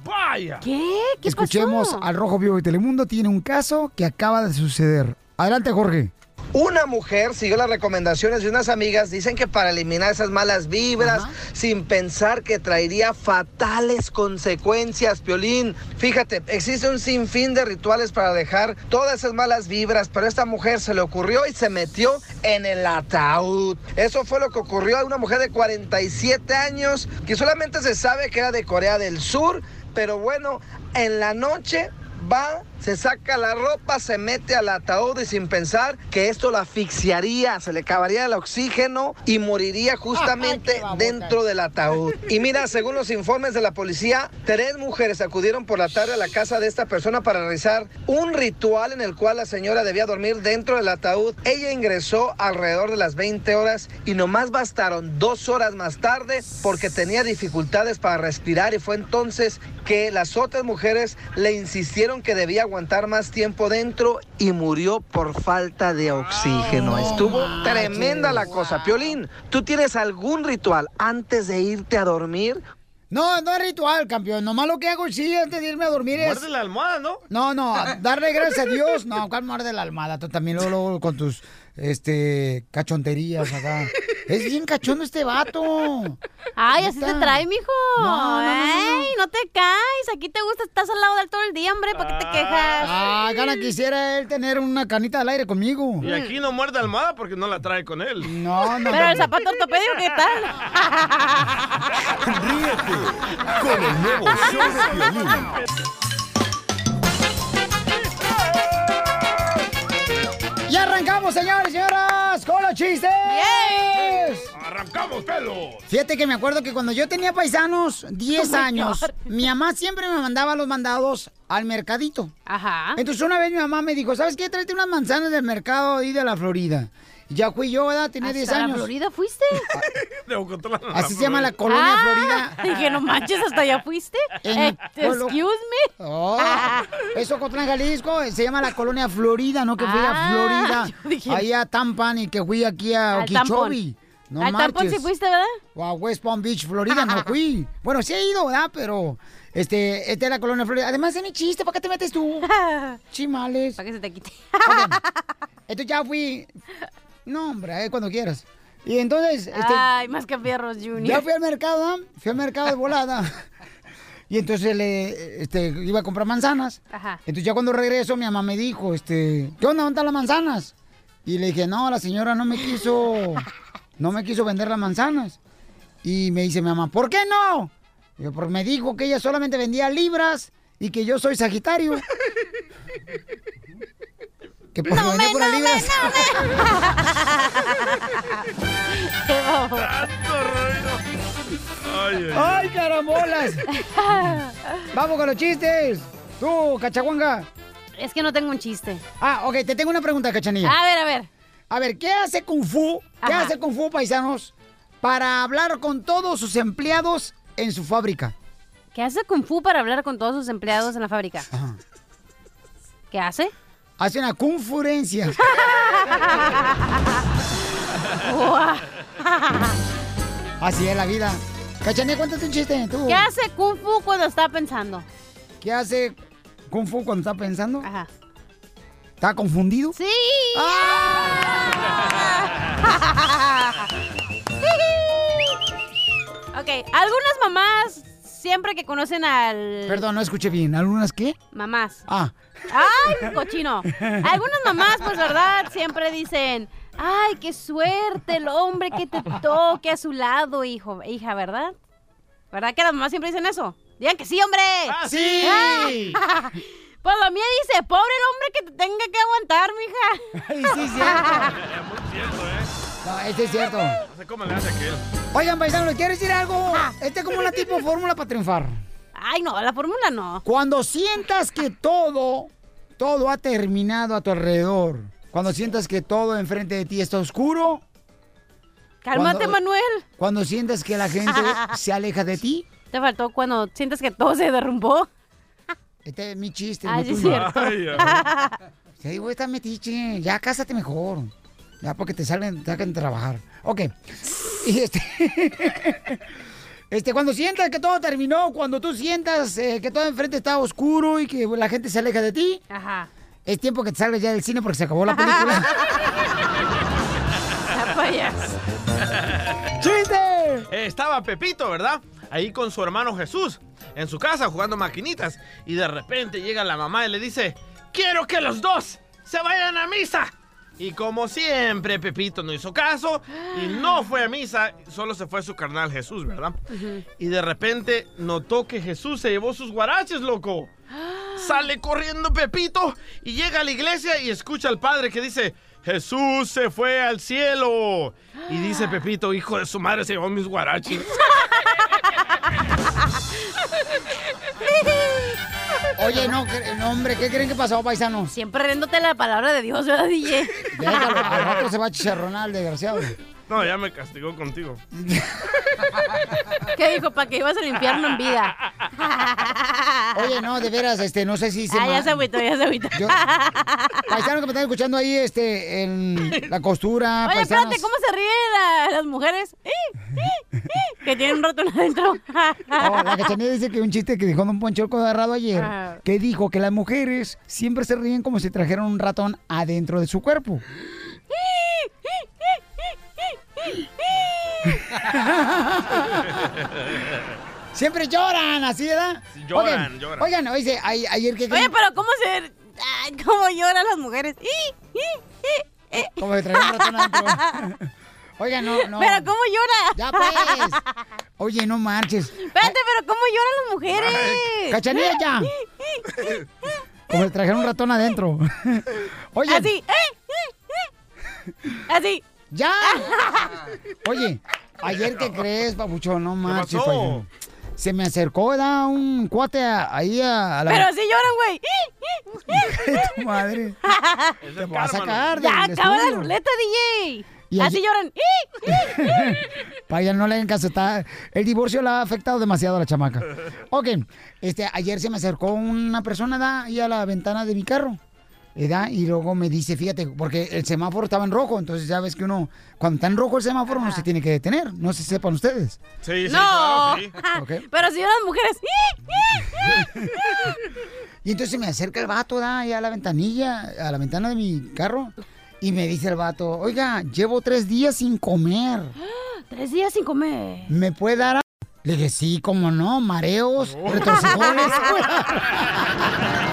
¡Vaya!
¿Qué? ¿Qué
Escuchemos
pasó?
al Rojo Vivo de Telemundo. Tiene un caso que acaba de suceder. Adelante, Jorge.
Una mujer siguió las recomendaciones de unas amigas, dicen que para eliminar esas malas vibras, sin pensar que traería fatales consecuencias, Piolín. Fíjate, existe un sinfín de rituales para dejar todas esas malas vibras, pero a esta mujer se le ocurrió y se metió en el ataúd. Eso fue lo que ocurrió a una mujer de 47 años, que solamente se sabe que era de Corea del Sur, pero bueno, en la noche va, se saca la ropa, se mete al ataúd y sin pensar que esto la asfixiaría, se le acabaría el oxígeno y moriría justamente dentro del ataúd. Y mira, según los informes de la policía, tres mujeres acudieron por la tarde a la casa de esta persona para realizar un ritual en el cual la señora debía dormir dentro del ataúd. Ella ingresó alrededor de las 20 horas y nomás bastaron dos horas más tarde porque tenía dificultades para respirar y fue entonces que las otras mujeres le insistieron que debía aguantar más tiempo dentro y murió por falta de oxígeno. Estuvo tremenda la cosa. Piolín, ¿tú tienes algún ritual antes de irte a dormir?
No, no es ritual, campeón. Nomás lo que hago sí antes de irme a dormir es.
Muerde la almohada, ¿no?
No, no, darle gracias a Dios. No, ¿cuál muerde la almohada? Tú también luego, luego con tus este cachonterías acá. Es bien cachondo este vato.
Ay, así te trae, mijo.
No, no, no, no, no.
Ay, no te caes. Aquí te gusta, estás al lado del todo el día, hombre. ¿Para qué te quejas?
Ah, gana quisiera él tener una canita al aire conmigo.
Y aquí no muerde almohada porque no la trae con él.
No, no.
Pero el zapato ortopédico, ¿qué tal?
Ríete con el nuevo show de.
Y arrancamos, señores y señoras, con los chistes.
¡Arrancamos pelos!
Fíjate que me acuerdo que cuando yo tenía paisanos, 10
Oh my
años, mi mamá siempre me mandaba los mandados al mercadito.
Ajá.
Entonces una vez mi mamá me dijo, ¿sabes qué? Tráete unas manzanas del mercado ahí de la Florida. Ya fui yo, ¿verdad? Tenía 10
¿Hasta la
años.
Florida fuiste?
De Ocotlán a
Así se llama la colonia
Ah,
Florida.
Dije, no manches, ¿hasta allá fuiste?
En
Eh,
pueblo-
excuse me.
Oh, eso Ocotlán, Jalisco, se llama la colonia Florida, no que fui a
Ah,
Florida,
yo dije-
ahí a Tampan y que fui aquí a Okeechobee. No
Al tampón sí fuiste, ¿verdad?
O a West Palm Beach, Florida, no fui. Bueno, sí he ido, ¿verdad? Pero, este, esta es la colonia Florida. Además, es mi chiste, ¿para qué te metes tú? Chimales.
Para que se te quite.
Entonces ya fui. No, hombre, eh, cuando quieras. Y entonces, este,
Ay, más que fierros, Junior.
ya fui al mercado, ¿no? Fui al mercado de volada. Y entonces le, este, iba a comprar manzanas.
Ajá.
Entonces ya cuando regreso, mi mamá me dijo, este, ¿qué onda? ¿Dónde están las manzanas? Y le dije, no, la señora no me quiso, no me quiso vender las manzanas. Y me dice mi mamá, ¿por qué no? Digo, porque me dijo que ella solamente vendía libras y que yo soy Sagitario. que por
No me, no me. ¡Qué bobo!
Ay, ay,
¡Ay, carambolas! Vamos con los chistes. Tú, cachaguanga.
Es que no tengo un chiste.
Ah, ok, te tengo una pregunta, cachanilla.
A ver, a ver.
A ver, ¿qué hace Kung Fu? ¿Qué
Ajá.
hace Kung Fu, paisanos, para hablar con todos sus empleados en su fábrica?
¿Qué hace Kung Fu para hablar con todos sus empleados en la fábrica? ¿Qué hace?
Hace una conferencia. Así es la vida. Cachanilla, cuéntate un chiste, tú.
¿Qué hace Kung Fu cuando está pensando?
¿Qué hace Kung Fu cuando está pensando?
Ajá.
¿Está confundido?
¡Sí! ok, algunas mamás, siempre que conocen al...
Perdón, no escuché bien. ¿Algunas qué?
Mamás.
Ah,
¡Ay, cochino! Algunas mamás, pues, ¿verdad? Siempre dicen, ¡ay, qué suerte el hombre que te toque a su lado, hijo, hija, ¿verdad? ¿Verdad que las mamás siempre dicen eso? Digan que sí, hombre.
¡Ah, sí!
Ah. Pues la mía dice, pobre el hombre que te tenga que aguantar, mija.
Ay, sí, es cierto.
Muy cierto, ¿eh?
No, este es cierto.
No sé cómo le hace aquel.
Oigan, paisanos, ¿les quiero decir algo? Este es como una tipo fórmula para triunfar.
Ay, no, la fórmula no.
Cuando sientas que todo, todo ha terminado a tu alrededor, cuando sientas que todo enfrente de ti está oscuro,
Cálmate,
Cuando-
Manuel.
cuando sientas que la gente se aleja de ti,
Te faltó cuando sientes que todo se derrumbó.
este es mi chiste.
Ay,
no
sí es cierto.
Ay, ay.
Sí, güey, está metiche. Ya cásate mejor. Ya porque te salgan, te hagan trabajar. Ok. Y este. Este, cuando sientas que todo terminó, cuando tú sientas eh, que todo enfrente está oscuro y que la gente se aleja de ti,
Ajá.
es tiempo que te salgas ya del cine porque se acabó la película. ¡Chiste!
Eh, estaba Pepito, ¿verdad? Ahí con su hermano Jesús, en su casa jugando maquinitas. Y de repente llega la mamá y le dice, quiero que los dos se vayan a misa. Y como siempre, Pepito no hizo caso y no fue a misa, solo se fue su carnal Jesús, ¿verdad? Y de repente notó que Jesús se llevó sus guaraches, loco. Sale corriendo Pepito y llega a la iglesia y escucha al padre que dice, Jesús se fue al cielo. Y dice Pepito, hijo de su madre, se llevó mis guaraches.
Oye, no, no, hombre, ¿qué creen que pasó, paisanos?
Siempre riéndote la palabra de Dios, ¿verdad, DJ?
Déjalo, al rato se va a chicharronar el desgraciado.
No, ya me castigó contigo.
¿Qué dijo? ¿Para que ibas al infierno en vida?
Oye, no, de veras, este, no sé si se
Ah, ya se agüitó, ya se agüitó.
Yo- Paisanos que me están escuchando ahí, este, en la costura,
Oye,
paisanos.
espérate, ¿cómo se ríen la- las mujeres? que tienen un ratón adentro.
Oh, la cachanilla dice que un chiste que dijo Don Poncho el agarrado ayer, que dijo que las mujeres siempre se ríen como si trajeran un ratón adentro de su cuerpo. Siempre lloran, ¿así, verdad?
Sí, lloran,
Oigan,
lloran.
Oigan, oye, ay- ayer que...
Oye, pero ¿cómo se... Ay, ¿Cómo lloran las mujeres?
Como que traían un ratón adentro. Oigan, no, no.
¿Pero cómo llora?
Ya, pues. Oye, no marches.
Espérate, pero ¿cómo lloran las mujeres?
Cachanilla, ya. Como le trajeron un ratón adentro. Oye.
Así. Así.
¡Ya! Oye, ayer que crees, papuchón, no papuchón. Se me acercó, da un cuate a- ahí a, a la...
Pero así lloran, güey.
tu madre. Te voy a sacar
Ya acaba la ruleta, DJ.
Y
Así
allí-
lloran.
Para ella no le hagan caso, está... El divorcio le ha afectado demasiado a la chamaca. Ok, este, ayer se me acercó una persona, da, ahí a la ventana de mi carro. ¿Verdad? Y luego me dice, fíjate, porque el semáforo estaba en rojo, entonces ya ves que uno, cuando está en rojo el semáforo, no se tiene que detener. No sé si sepan ustedes.
Sí, sí,
No.
claro, sí.
Pero si las mujeres.
Y entonces me acerca el vato, da, ahí a la ventanilla, a la ventana de mi carro, y me dice el vato, oiga, llevo tres días sin comer.
Tres días sin comer.
¿Me puede dar a-?" Le dije, sí, cómo no, mareos, retorcijones.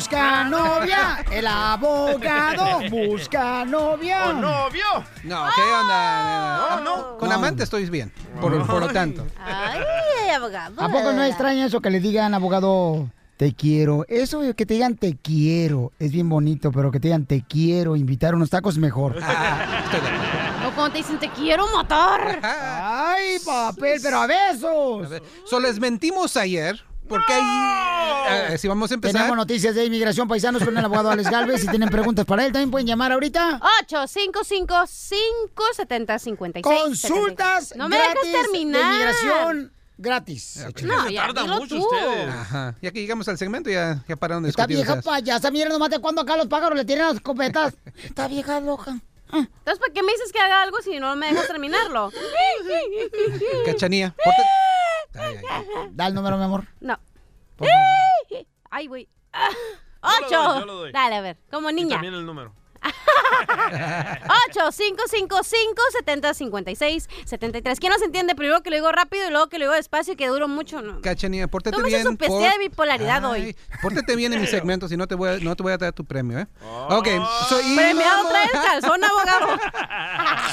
Busca novia,
el abogado busca novia.
¡O novio!
No, ¿qué onda?
No, no.
Con amante estoy bien, por, por lo tanto.
Ay, abogado.
¿A poco no extraña eso que le digan, abogado, te quiero? Eso que te digan te quiero es bien bonito, pero que te digan te quiero, invitar unos tacos mejor.
O cuando te dicen te quiero matar.
Ay, papel, pero a besos.
Solo les mentimos ayer, porque ahí, eh, si vamos a empezar.
Tenemos noticias de inmigración paisanos con el abogado Alex Galvez. Si tienen preguntas para él, también pueden llamar ahorita.
855-570-56.
Consultas
No me dejas terminar.
de inmigración gratis.
No, ya, dilo tú.
Ajá. Ya que llegamos al segmento, ya, ya pararon de
Esta vieja
ustedes.
payasa, mira nomás de cuando acá los pájaros le tiran las escopetas. Esta vieja loca.
Entonces, ¿para qué me dices que haga algo si no me dejas terminarlo?
Cachanía,
Da el número, mi amor.
No.
Por
Ay, güey.
Yo lo doy,
Ocho.
yo lo doy.
Dale, a ver, como
Y
niña.
también el número.
8 5 5 5 70 56 73 ¿Quién nos entiende? Primero que lo digo rápido y luego que lo digo despacio y que duro mucho. No.
Cachanía, pórtate
Tómese
bien.
su pastilla de bipolaridad
Ay,
hoy.
Pórtate bien en mi segmento, si no te voy a, no te voy a dar tu premio, ¿eh? Ok, so, y
Premiado
vamos-
trae el calzón, abogado.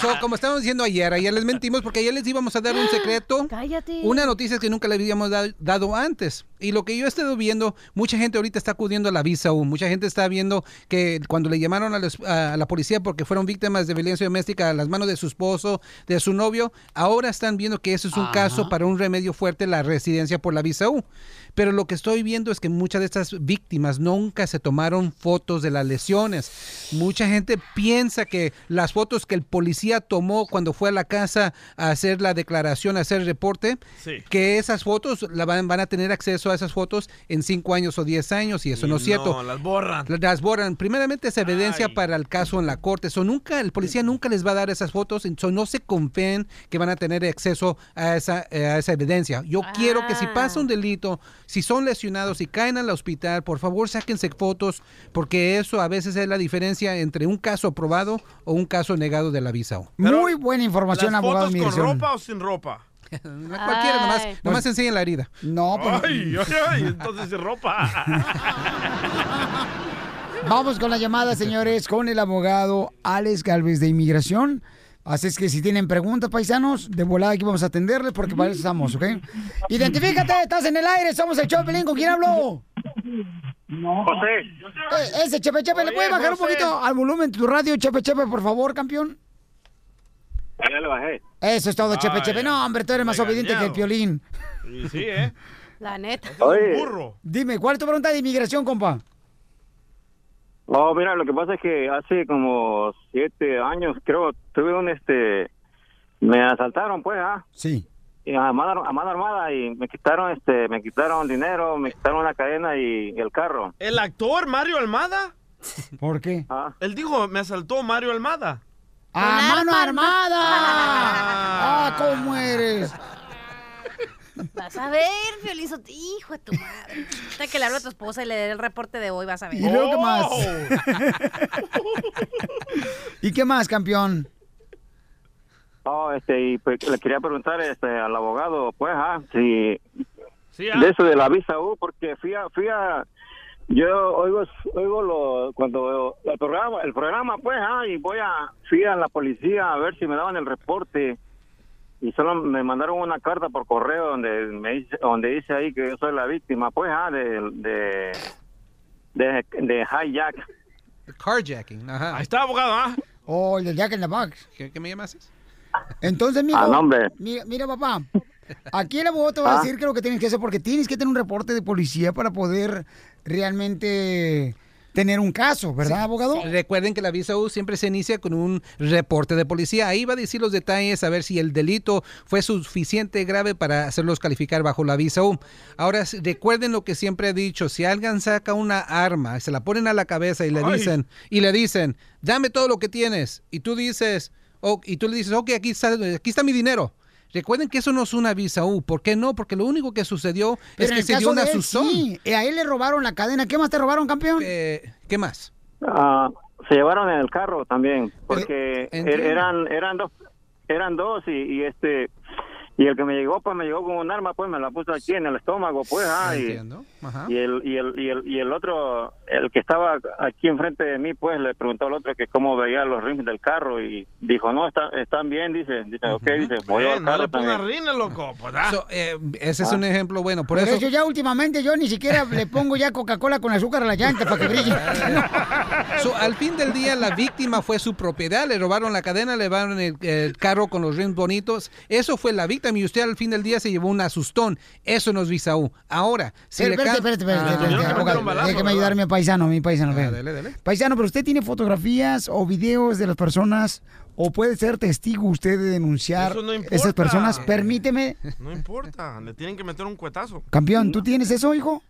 So, como estábamos diciendo ayer, ayer les mentimos porque ayer les íbamos a dar un secreto.
Cállate.
Una noticia que nunca le habíamos da- dado antes. Y lo que yo he estado viendo, mucha gente ahorita está acudiendo a la visa U. Mucha gente está viendo que cuando le llamaron a, los- a la policía porque fueron víctimas de violencia doméstica a las manos de su esposo, de su novio, ahora están viendo que eso es un
Ajá.
caso para un remedio fuerte, la residencia por la visa U. Pero lo que estoy viendo es que muchas de estas víctimas nunca se tomaron fotos de las lesiones. Mucha gente piensa que las fotos que el policía tomó cuando fue a la casa a hacer la declaración, a hacer el reporte,
Sí.
que esas fotos la van, van a tener acceso a esas fotos en 5 años o 10 años y eso
Y
no es cierto.
No, las borran.
La- Las borran. Primeramente es evidencia para el caso en la corte. So, nunca, el policía nunca les va a dar esas fotos. So, no se confíen que van a tener acceso a esa, eh, a esa evidencia. Yo quiero que si pasa un delito, si son lesionados y caen al hospital, por favor sáquense fotos porque eso a veces es la diferencia entre un caso aprobado o un caso negado de la visa.
Muy buena información,
¿Las
abogado
fotos con ropa o sin ropa?
Cualquiera, nomás, nomás enseñen la herida.
No, pues.
Ay, ay, ay, entonces sin ropa.
Vamos con la llamada, señores, con el abogado Alex Galvez de Inmigración. Así es que si tienen preguntas, paisanos, de volada aquí vamos a atenderles porque para eso estamos, ¿ok? Identifícate, estás en el aire, somos el Chopelín, ¿con quién hablo?
José.
Eh, ese Chepe Chepe, ¿le
Oye,
puede bajar un poquito al volumen de tu radio, Chepe Chepe, por favor, campeón?
Ya le bajé.
Eso es todo, Chepe
Ay,
Chepe. No, hombre, tú eres más obediente que el piolín.
Y sí, ¿eh?
La neta.
Oye.
Dime, ¿cuál es tu pregunta de inmigración, compa?
No, mira, lo que pasa es que hace como siete años, creo, tuve un, este, me asaltaron, pues, ¿ah?
Sí.
Y a mano, a mano armada y me quitaron, este, me quitaron dinero, me quitaron la cadena y el carro.
¿El actor Mario Almada?
¿Por qué?
Él dijo, me asaltó Mario Almada.
¡A mano armada! ¡Ah, cómo eres!
Vas a ver, Fiolizo, hijo de tu madre. Hasta que le hablo a tu esposa y le dé el reporte de hoy, vas a ver.
¿Y luego qué más? ¿Y qué más, campeón?
Oh, este, y pues le quería preguntar, este, al abogado, pues, ah, si,
Sí, ah.
de eso de la visa U, porque fui a, fui a, yo oigo, oigo lo, cuando el programa, el programa, pues, ah, y voy a, fui a la policía a ver si me daban el reporte y solo me mandaron una carta por correo donde me dice, donde dice ahí que yo soy la víctima, pues, ah, de, de, de, de hijack.
Carjacking, ajá.
Ahí está, abogado, ¿ah?
Oh, el Jack in the Box.
¿Qué, qué me llamas?
Entonces, mijo,
Ah, no,
mira, mira, papá, aquí el abogado te va a
Ah.
decir que lo que tienes que hacer, porque tienes que tener un reporte de policía para poder realmente tener un caso, ¿verdad, abogado?
Recuerden que la visa U siempre se inicia con un reporte de policía. Ahí va a decir los detalles, a ver si el delito fue suficiente grave para hacerlos calificar bajo la visa U. Ahora, recuerden lo que siempre he dicho, si alguien saca una arma, se la ponen a la cabeza y le
Ay.
dicen, y le dicen, dame todo lo que tienes, y tú dices, oh, y tú le dices, ok, aquí está, aquí está mi dinero. Recuerden que eso no es una visa U. ¿Por qué no? Porque lo único que sucedió
Pero
es que se dio una asustón.
sí. Eh, A él le robaron la cadena. ¿Qué más te robaron, campeón?
¿Qué más?
Ah, se llevaron en el carro también, porque er- eran eran dos eran dos y, y este y el que me llegó pues me llegó con un arma pues me la puso aquí en el estómago pues ah, y.
Ajá.
y el y el y el y el otro el que estaba aquí enfrente de mí pues le preguntó al otro que cómo veía los rims del carro y dijo no está, están bien dice dice ok dice voy
Eh,
al
no
carro
le pongas rines, loco. Pues, ah.
So, eh, ese es un ejemplo bueno. Por, eso,
eso ya últimamente yo ni siquiera le pongo ya Coca-Cola con azúcar a la llanta para que brille.
So, al fin del día, la víctima fue su propiedad. Le robaron la cadena, le robaron el, el carro con los rims bonitos. Eso fue la víctima y usted al fin del día se llevó un asustón. Eso no es visa U. Ahora, si
Pero,
le
espérate, espérate, espérate,
Ah,
déjeme
no,
ayudarme a paisano, mi paisano.
Ah,
vean.
dale, dale.
Paisano, pero usted tiene fotografías o videos de las personas o puede ser testigo usted de denunciar
Eso no importa.
esas personas. Permíteme,
No importa, le tienen que meter un cuetazo.
campeón, ¿tú tienes eso, hijo?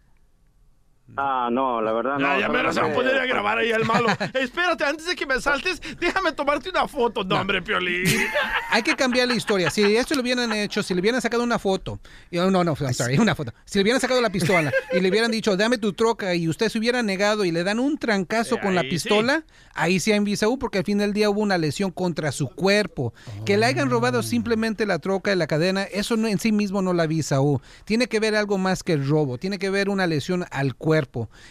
Ah no la verdad
Ya,
no
ya me lo se va a poner a grabar ahí el malo. Espérate, antes de que me saltes, déjame tomarte una foto. No, hombre, Piolín.
Hay que cambiar la historia. Si esto lo hubieran hecho, si le hubieran sacado una foto, y- oh, no, no, I'm sorry, una foto. Si le hubieran sacado la pistola y le hubieran dicho, dame tu troca, y usted se hubiera negado y le dan un trancazo
Eh,
con la pistola, ahí sí hay visa U, porque al fin del día hubo una lesión contra su cuerpo. Que le hayan robado simplemente la troca y la cadena, eso no, en sí mismo no la visa U. Tiene que ver algo más que el robo, tiene que ver una lesión al cuerpo.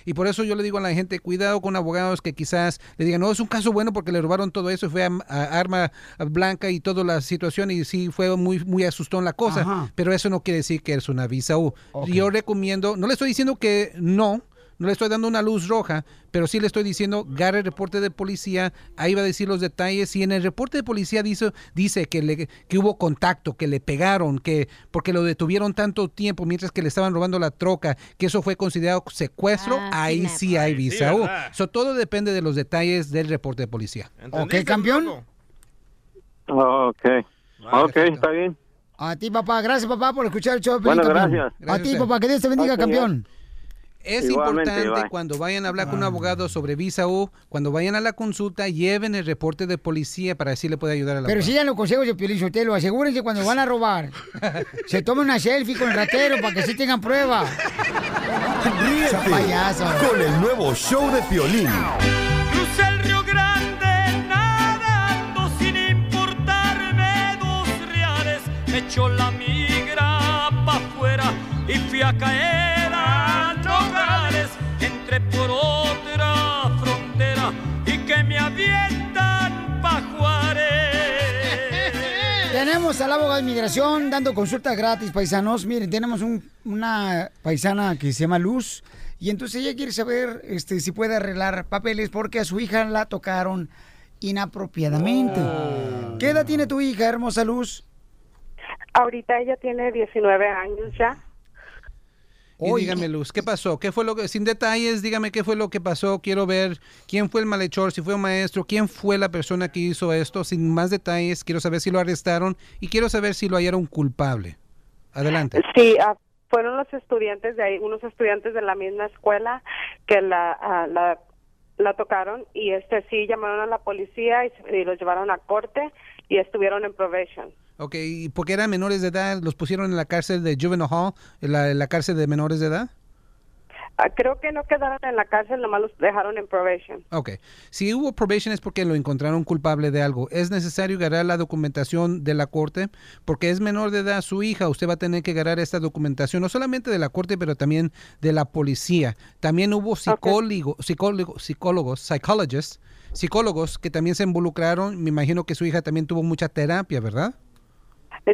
Y por eso yo le digo a la gente, cuidado con abogados que quizás le digan, no, es un caso bueno porque le robaron todo eso, fue a, a arma blanca y toda la situación y sí fue muy, muy asustón la cosa,
Ajá.
pero eso no quiere decir que es una visa U. Yo recomiendo, no le estoy diciendo que no, no le estoy dando una luz roja, pero sí le estoy diciendo, agarre el reporte de policía, ahí va a decir los detalles. Si en el reporte de policía dice, dice que, le, que hubo contacto, que le pegaron, que porque lo detuvieron tanto tiempo mientras que le estaban robando la troca, que eso fue considerado secuestro, ahí sí hay visa.
¿verdad?
So, todo depende de los detalles del reporte de policía.
Ok, campeón.
Oh, ok ok está bien
A ti, papá. Gracias, papá, por escuchar el show.
Bueno, gracias.
A ti, papá. Que Dios te bendiga, campeón.
Es
Igualmente,
importante
bye.
cuando vayan a hablar con un abogado sobre visa U, cuando vayan a la consulta, lleven el reporte de policía para así le pueda ayudar a la
Pero sigan los consejos de Piolín. Asegúrense cuando van a robar. Se tomen una selfie con el ratero para que sí tengan prueba.
Ríete
payaso.
con el nuevo show de Piolín.
Crucé el Río Grande nadando sin importarme dos reales. Me echó la migra pa' afuera y fui a caer
Tenemos al abogado de inmigración dando consultas gratis, paisanos. Miren, tenemos un- una paisana que se llama Luz. Y entonces ella quiere saber este, si puede arreglar papeles porque a su hija la tocaron inapropiadamente. ¿Qué edad tiene tu hija, hermosa Luz?
Ahorita ella tiene 19 años ya.
Y dígame, Luz, ¿qué pasó? ¿Qué fue lo que, sin detalles, dígame qué fue lo que pasó? Quiero ver quién fue el malhechor, si fue un maestro, quién fue la persona que hizo esto, sin más detalles. Quiero saber si lo arrestaron y quiero saber si lo hallaron culpable. Adelante.
Sí, ah, fueron los estudiantes de ahí, unos estudiantes de la misma escuela que la, ah, la, la tocaron y este sí llamaron a la policía y, y los llevaron a corte y estuvieron en probation.
Ok, ¿y porque eran menores de edad, los pusieron en la cárcel de Juvenile Hall, en la, en la cárcel de menores de edad?
Ah, creo que no quedaron en la cárcel, nomás los dejaron en probation.
Ok. Si hubo probation es porque lo encontraron culpable de algo. Es necesario agarrar la documentación de la corte porque es menor de edad su hija. Usted va a tener que agarrar esta documentación, no solamente de la corte, pero también de la policía. También hubo psicólogo, psicólogo, psicólogos, psychologists, psicólogos que también se involucraron. Me imagino que su hija también tuvo mucha terapia, ¿verdad?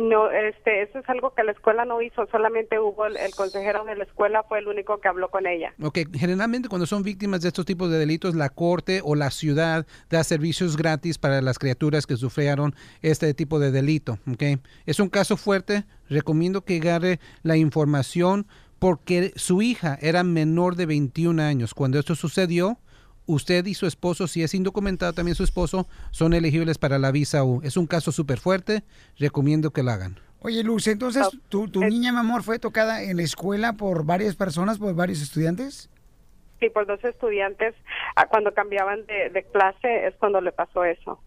No, este, eso es algo que la escuela no hizo, solamente hubo el, consejero de la escuela fue el único que habló con ella.
Ok, generalmente cuando son víctimas de estos tipos de delitos, la corte o la ciudad da servicios gratis para las criaturas que sufrieron este tipo de delito. ok. Es un caso fuerte, recomiendo que agarre la información porque su hija era menor de 21 años. Cuando esto sucedió, usted y su esposo, si es indocumentado también su esposo, son elegibles para la visa U. Es un caso súper fuerte, recomiendo que lo hagan.
Oye, Luz, entonces, ¿tu, tu niña, mi amor, fue tocada en la escuela por varias personas, por varios estudiantes?
Sí, por dos estudiantes, ah, cuando cambiaban de, de clase es cuando le pasó eso.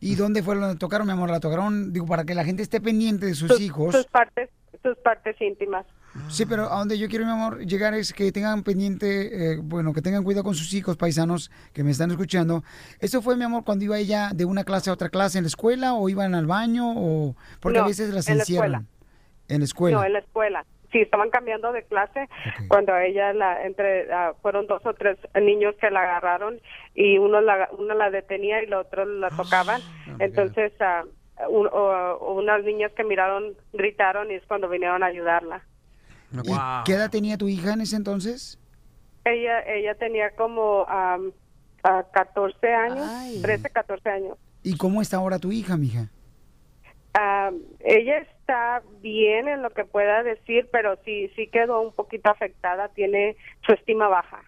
¿Y dónde fue donde tocaron, mi amor? La tocaron, digo, para que la gente esté pendiente de sus hijos.
Sus partes, sus partes íntimas.
Sí, pero a donde yo quiero, mi amor, llegar es que tengan pendiente, eh, bueno, que tengan cuidado con sus hijos paisanos que me están escuchando. ¿Eso fue, mi amor, cuando iba ella de una clase a otra clase en la escuela o iban al baño o porque a veces las
en la
encierran?
escuela.
En la escuela.
No, en la escuela. Sí, estaban cambiando de clase cuando a ella la entre ah, fueron dos o tres niños que la agarraron y uno la uno la detenía y los otros la tocaban. Entonces ah, un- unas niñas que miraron gritaron y es cuando vinieron a ayudarla.
¿Y ¿Qué edad tenía tu hija en ese entonces?
Ella ella tenía como am, ah, 14 años, 13, 14 años.
¿Y cómo está ahora tu hija, mija?
Ah, ella está bien en lo que pueda decir, pero sí sí quedó un poquito afectada, tiene su estima baja.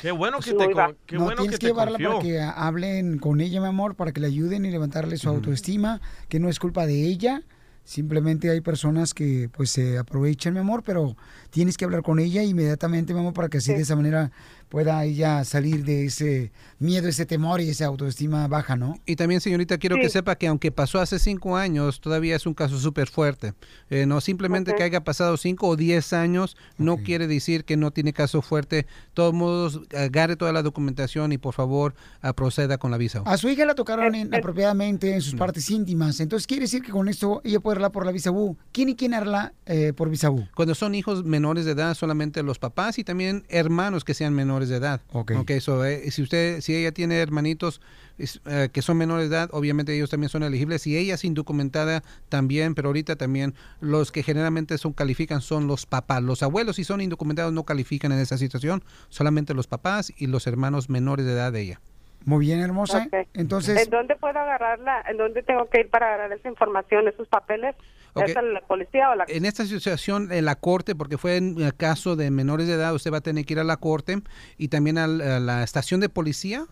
Qué bueno que
Sí,
te, con- qué
no,
bueno
tienes
que
que,
te
llevarla
confió.
para que hablen con ella, mi amor, para que le ayuden y levantarle su autoestima, que no es culpa de ella. Simplemente hay personas que pues se aprovechan, mi amor, pero tienes que hablar con ella inmediatamente, mi amor, para que así de esa manera pueda ella salir de ese miedo, ese temor y esa autoestima baja, ¿no?
Y también, señorita, quiero que sepa que aunque pasó hace cinco años, todavía es un caso súper fuerte. Eh, no simplemente que haya pasado cinco o diez años, no quiere decir que no tiene caso fuerte. De todos modos, agarre toda la documentación y por favor ah, proceda con la visa.
A su hija la tocaron inapropiadamente en sus partes íntimas, entonces quiere decir que con esto ella puede hablar por la visa U. ¿Quién y quién habla eh, por visa U?
Cuando son hijos menores de edad, solamente los papás y también hermanos que sean menores de edad.
Ok.
so, eh, si usted, si ella tiene hermanitos es, eh, que son menores de edad, obviamente ellos también son elegibles. Si ella es indocumentada, también, pero ahorita también los que generalmente son califican son los papás. Los abuelos, si son indocumentados, no califican en esa situación. Solamente los papás y los hermanos menores de edad de ella.
Muy bien, hermosa. Entonces,
¿En dónde puedo agarrarla? ¿En dónde tengo que ir para agarrar esa información, esos papeles?
Ok.
¿Es la policía o la
En esta situación, en la corte, porque fue en el caso de menores de edad, usted va a tener que ir a la corte y también a la estación de policía.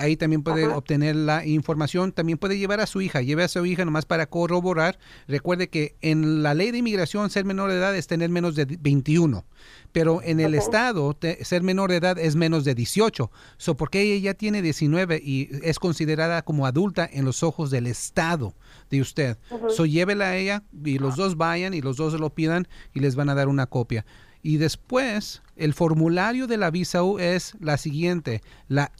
Ahí también puede obtener la información. También puede llevar a su hija. Lleve a su hija nomás para corroborar. Recuerde que en la ley de inmigración ser menor de edad es tener menos de 21. Pero en el estado te- ser menor de edad es menos de 18. So, porque ella ya tiene 19 y es considerada como adulta en los ojos del estado de usted. So, llévela a ella y los dos vayan y los dos lo pidan y les van a dar una copia. Y después, el formulario de la visa U es la siguiente, la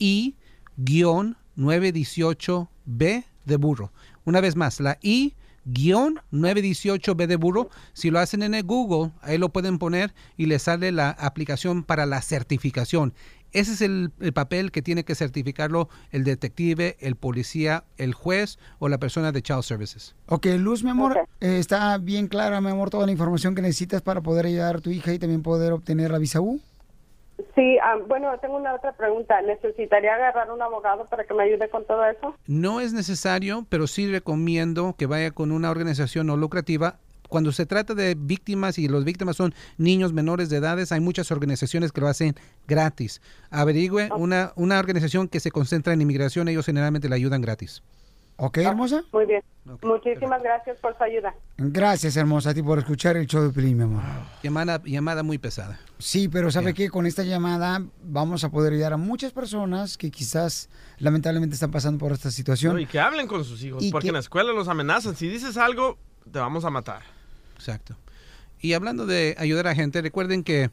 I-918B de burro. Una vez más, la I-918B de burro. Si lo hacen en el Google, ahí lo pueden poner y les sale la aplicación para la certificación. Ese es el, el papel que tiene que certificarlo el detective, el policía, el juez o la persona de Child Services.
ok, Luz, mi amor, eh, está bien clara, mi amor, toda la información que necesitas para poder ayudar a tu hija y también poder obtener la visa U.
Sí, ah, bueno, tengo una otra pregunta. ¿Necesitaría agarrar un abogado para que me ayude con todo eso?
No es necesario, pero sí recomiendo que vaya con una organización no lucrativa. Cuando se trata de víctimas y los víctimas son niños menores de edades, hay muchas organizaciones que lo hacen gratis. Averigüe una, una organización que se concentra en inmigración, ellos generalmente le ayudan gratis.
¿Ok, hermosa?
Muy bien. Muchísimas gracias por su ayuda.
Gracias, hermosa, a ti por escuchar el show de Pelín, mi amor.
Llamada, llamada muy pesada.
Sí, pero ¿sabe qué? Con esta llamada vamos a poder ayudar a muchas personas que quizás lamentablemente están pasando por esta situación.
No, y que hablen con sus hijos,
Y
porque
que-
en la escuela los amenazan. Si dices algo, te vamos a matar.
Exacto. Y hablando de ayudar a gente, recuerden que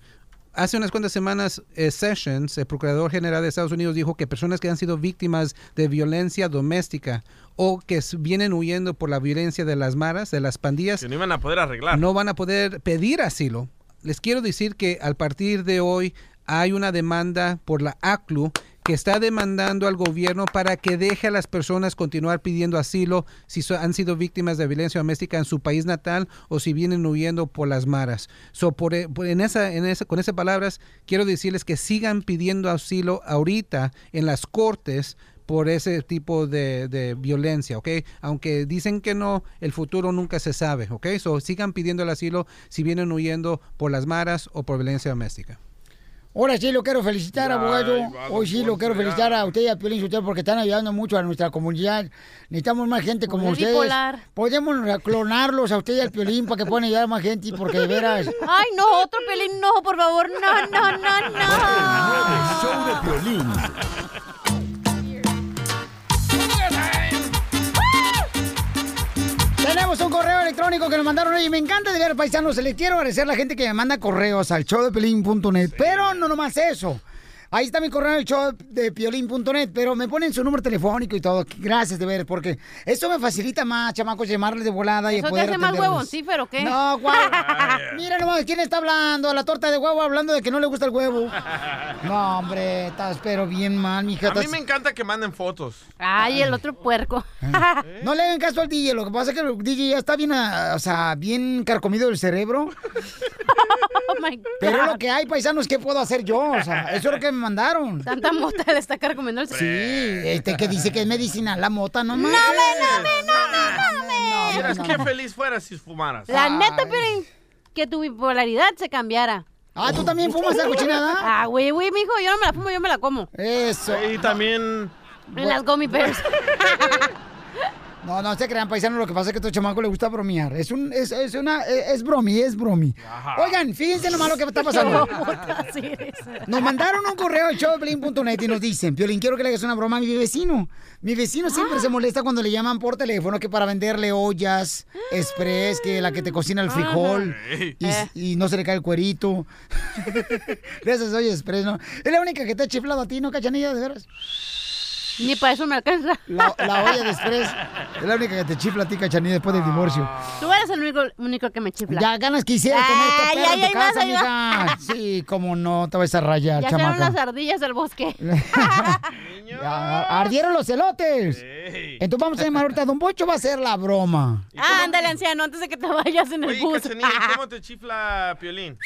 hace unas cuantas semanas eh, Sessions, el Procurador General de Estados Unidos, dijo que personas que han sido víctimas de violencia doméstica o que vienen huyendo por la violencia de las maras, de las pandillas,
Que no iban a poder arreglar.
no van a poder pedir asilo. Les quiero decir que al partir de hoy hay una demanda por la ACLU que está demandando al gobierno para que deje a las personas continuar pidiendo asilo si so- han sido víctimas de violencia doméstica en su país natal o si vienen huyendo por las maras. So, por, e- en esa, en esa, con esas palabras, quiero decirles que sigan pidiendo asilo ahorita en las cortes por ese tipo de, de violencia, ¿ok? Aunque dicen que no, el futuro nunca se sabe, ¿ok? So, sigan pidiendo el asilo si vienen huyendo por las maras o por violencia doméstica.
Ahora sí lo quiero felicitar,
Ay,
abogado. Hoy sí lo quiero felicitar a usted y a Piolín Sotelo porque están ayudando mucho a nuestra comunidad. Necesitamos más gente como ustedes.
bipolar.
Podemos clonarlos a usted y al Piolín para que puedan ayudar a más gente porque de veras...
Ay, no, otro pelín, no, por favor, no, no, no, no.
show de Piolín.
Tenemos un correo electrónico que nos mandaron hoy. Me encanta de ver paisanos. Les quiero agradecer a la gente que me manda correos al showdepelín.net. Sí. Pero no nomás eso. Ahí está mi correo en el show de piolín.net, pero me ponen su número telefónico y todo. Gracias de ver, porque eso me facilita más, chamacos, llamarles de volada y
¿Eso te
poder
hace más
atenderlos.
huevoncífero o qué?
No, guau. Mira nomás, ¿quién está hablando? La torta de huevo hablando de que no le gusta el huevo. No, hombre, estás pero bien mal, mija.
A mí
estás-
me encanta que manden fotos.
Ay, el otro puerco.
No le hagan caso al DJ, lo que pasa es que el DJ ya está bien, ah, o sea, bien carcomido del cerebro.
Oh my God.
Pero lo que hay, paisanos, ¿qué puedo hacer yo? O sea, eso es lo que me mandaron.
Tanta mota le está carcomiendo el
Sí, este que dice que es medicina, la mota, no mames.
Miras
no,
qué
no.
feliz fuera si fumaras.
La neta, Piolín, que tu bipolaridad se cambiara.
Ah, ¿tú también fumas esa cochinada?
Ah, güey, güey, mijo, yo no me la fumo, yo me la como.
Eso.
Y también...
En las gummy bears.
No, no se crean, paisanos, lo que pasa es que a estos chamacos les gusta bromear. Es un, es, es una, es, es bromi, es bromi. Oigan, fíjense nomás lo que está pasando. Nos mandaron un correo al showdeplin.net y nos dicen, Piolín, quiero que le hagas una broma a mi vecino. Mi vecino siempre se molesta cuando le llaman por teléfono que para venderle ollas, express, que la que te cocina el frijol y, y no se le cae el cuerito. Gracias, ollas express, ¿no? Es la única que te ha chiflado a ti, ¿no, cachanilla, de veras?
Ni para eso me alcanza.
La, la olla de express es la única que te chifla a ti, cachanilla, después del divorcio.
Tú eres el único, único que me chifla.
Ya ganas quisiera tener perra
ay,
en tu casa, mija. Sí, cómo no, te vas a rayar,
Ya
chamaca.
las ardillas del bosque.
Ya, ardieron los celotes. Entonces vamos a llamar ahorita. Don Bocho va a hacer la broma.
Ah, ándale, anciano, antes de que te vayas en el
Oye,
bus.
Cachanilla, ¿cómo te chifla Piolín?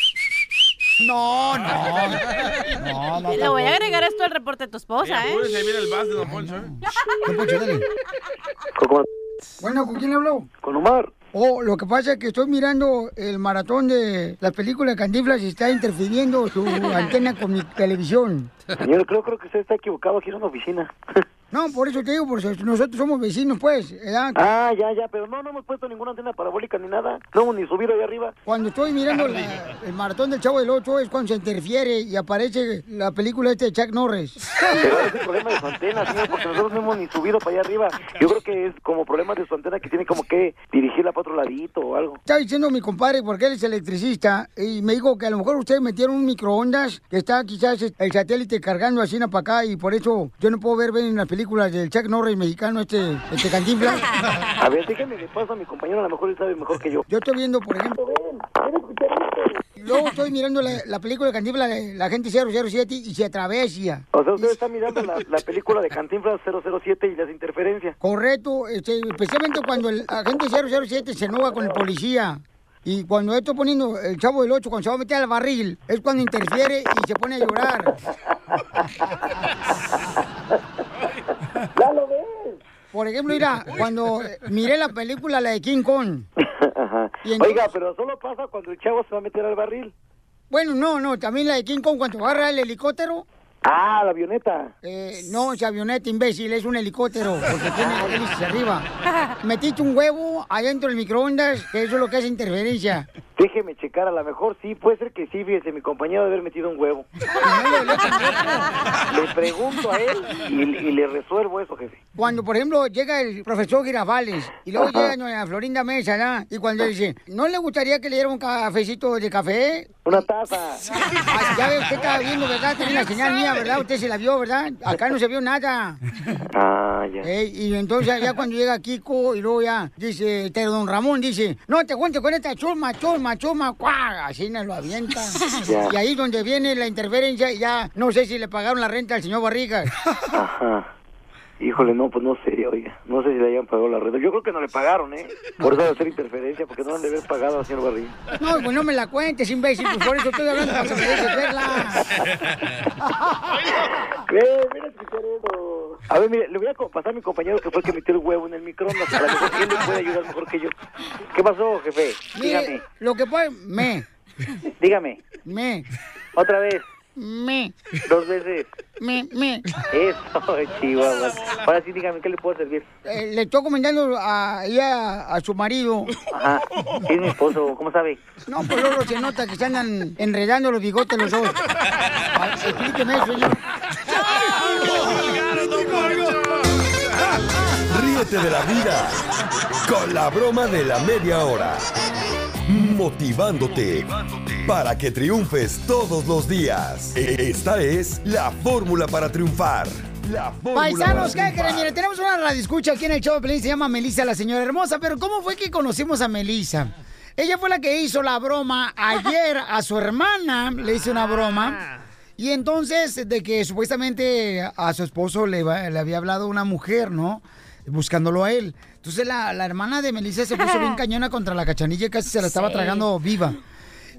No, no. No, no.
Le voy a agregar esto al reporte de tu esposa, ¿eh?
Apúrese, viene el bus de Don Poncho. ¿eh?
Don Poncho, dale. Bueno, ¿con quién habló?
Con Omar.
Oh, lo que pasa es que estoy mirando el maratón de las películas de Cantinflas y está interfiriendo su antena con mi televisión.
Señor, creo, creo que usted está equivocado aquí en una oficina.
No, por eso te digo, porque nosotros somos vecinos, pues. ¿verdad?
Ah, ya, ya, pero no, no hemos puesto ninguna antena parabólica ni nada. No hemos ni subido ahí arriba.
Cuando estoy mirando la- el maratón del Chavo del 8 es cuando se interfiere y aparece la película este de Chuck Norris.
Pero es el problema de su antena, señor, porque nosotros no hemos ni subido para allá arriba. Yo creo que es como problema de su antena que tiene como que dirigirla para otro ladito o algo.
Está diciendo mi compadre, porque él es electricista, y me dijo que a lo mejor ustedes metieron un microondas que está quizás el satélite cargando así para acá y por eso yo no puedo ver bien las películas del Chuck Norris mexicano, este, este cantinflas.
A ver, déjame le paso a mi compañero, a lo mejor él sabe mejor que yo.
Yo estoy viendo, por ejemplo, luego estoy mirando la, la película de Cantinflas, de la gente 007 y se atravesia.
O sea, usted está mirando la, la película de Cantinflas 007 y las interferencias.
Correcto, este, especialmente cuando el agente 007 se enoja con el policía. Y cuando estoy poniendo el chavo del 8, cuando se va a meter al barril, es cuando interfiere y se pone a llorar.
¡Ya lo ves!
Por ejemplo, mira, cuando miré la película, la de King Kong.
Ajá.
Y entonces-
Oiga, pero solo pasa cuando el chavo se va a meter al barril.
Bueno, no, no, también la de King Kong cuando agarra el helicóptero.
Ah, la avioneta.
Eh, no, es avioneta, imbécil, es un helicóptero, porque tiene hélices arriba. Metiste un huevo adentro del microondas, que eso es lo que hace interferencia.
Déjeme checar, a lo mejor sí, puede ser que sí, fíjese, mi compañero debe haber metido un huevo. Le pregunto a él y, y le resuelvo eso, jefe.
Cuando, por ejemplo, llega el profesor Girafales y luego llega doña Florinda Mesa, ¿no? Y cuando dice, ¿no le gustaría que le diera un cafecito de café?
Una taza.
Ah, ya ve, usted estaba viendo, ¿verdad? Tenía la señal mía, ¿verdad? Usted se la vio, ¿verdad? Acá no se vio nada.
Ah, ya.
Y entonces ya cuando llega Kiko y luego ya dice, este don Ramón dice, no te cuentes con esta chulma, chulma, chulma, ¡cuá! Así nos lo avienta.
Ya.
Y ahí donde viene la interferencia, ya no sé si le pagaron la renta al señor Barrigas.
Ajá. Híjole, no, pues no sé, oiga. No sé si le hayan pagado la red. Yo creo que no le pagaron, ¿eh? Por eso de hacer interferencia, porque no han de haber pagado al señor Barriga.
No, pues no me la cuentes, imbécil, pues por eso estoy hablando para que me dejes verla.
Ve, mira eso. A ver, mire, le voy a pasar a mi compañero que fue el que metió el huevo en el microondas. A lo mejor él le puede ayudar mejor que yo. ¿Qué pasó, jefe? Dígame.
Mire, lo que puede, me,
Dígame.
me,
Otra vez.
me,
Dos veces.
Me, me.
Eso, chihuahua. Ahora sí, dígame, ¿qué le puedo servir?
Eh, le estoy comentando a, ahí a, a su marido.
Ajá. Sí, es mi esposo. ¿Cómo sabe?
No, pues luego se nota que se andan enredando los bigotes los dos. Ay, Explíqueme eso, señor.
Ríete de la vida con la broma de la media hora. Motivándote para que triunfes todos los días. Esta es la fórmula para triunfar. La fórmula
Paisanos, ¿qué creen? Tenemos una radioescucha aquí en el show de Pelín, se llama Melissa, la señora hermosa, pero ¿cómo fue que conocimos a Melissa? Ella fue la que hizo la broma ayer a su hermana, le hice una broma. Y entonces, de que supuestamente a su esposo le había hablado una mujer, ¿no? Buscándolo a él. Entonces la, la hermana de Melissa se puso bien cañona contra la cachanilla y casi se la estaba
Sí.
tragando viva.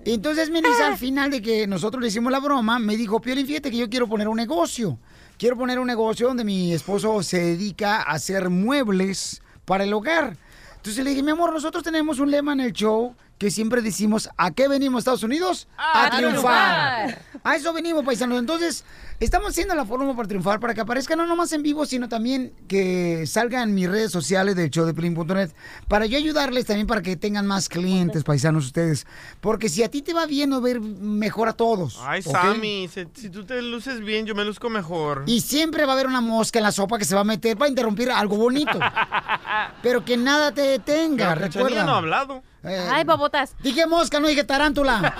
Entonces Melissa, al final de que nosotros le hicimos la broma, me dijo, Piolín, fíjate que yo quiero poner un negocio. Quiero poner un negocio donde mi esposo se dedica a hacer muebles para el hogar. Entonces le dije, mi amor, nosotros tenemos un lema en el show que siempre decimos, ¿a qué venimos Estados Unidos?
A
triunfar.
triunfar.
A eso venimos, paisanos. Entonces, estamos haciendo la fórmula para triunfar, para que aparezca no nomás en vivo, sino también que salga en mis redes sociales del show de Pelín.net, para yo ayudarles también para que tengan más clientes, paisanos ustedes. Porque si a ti te va bien, nos va a ir mejor a todos.
Ay,
¿ok?
Sammy, si, si tú te luces bien, yo me luzco mejor.
Y siempre va a haber una mosca en la sopa que se va a meter para interrumpir algo bonito. Pero que nada te detenga, recuerda.
no ha hablado.
Ay, babotas.
Dije mosca, no dije tarántula.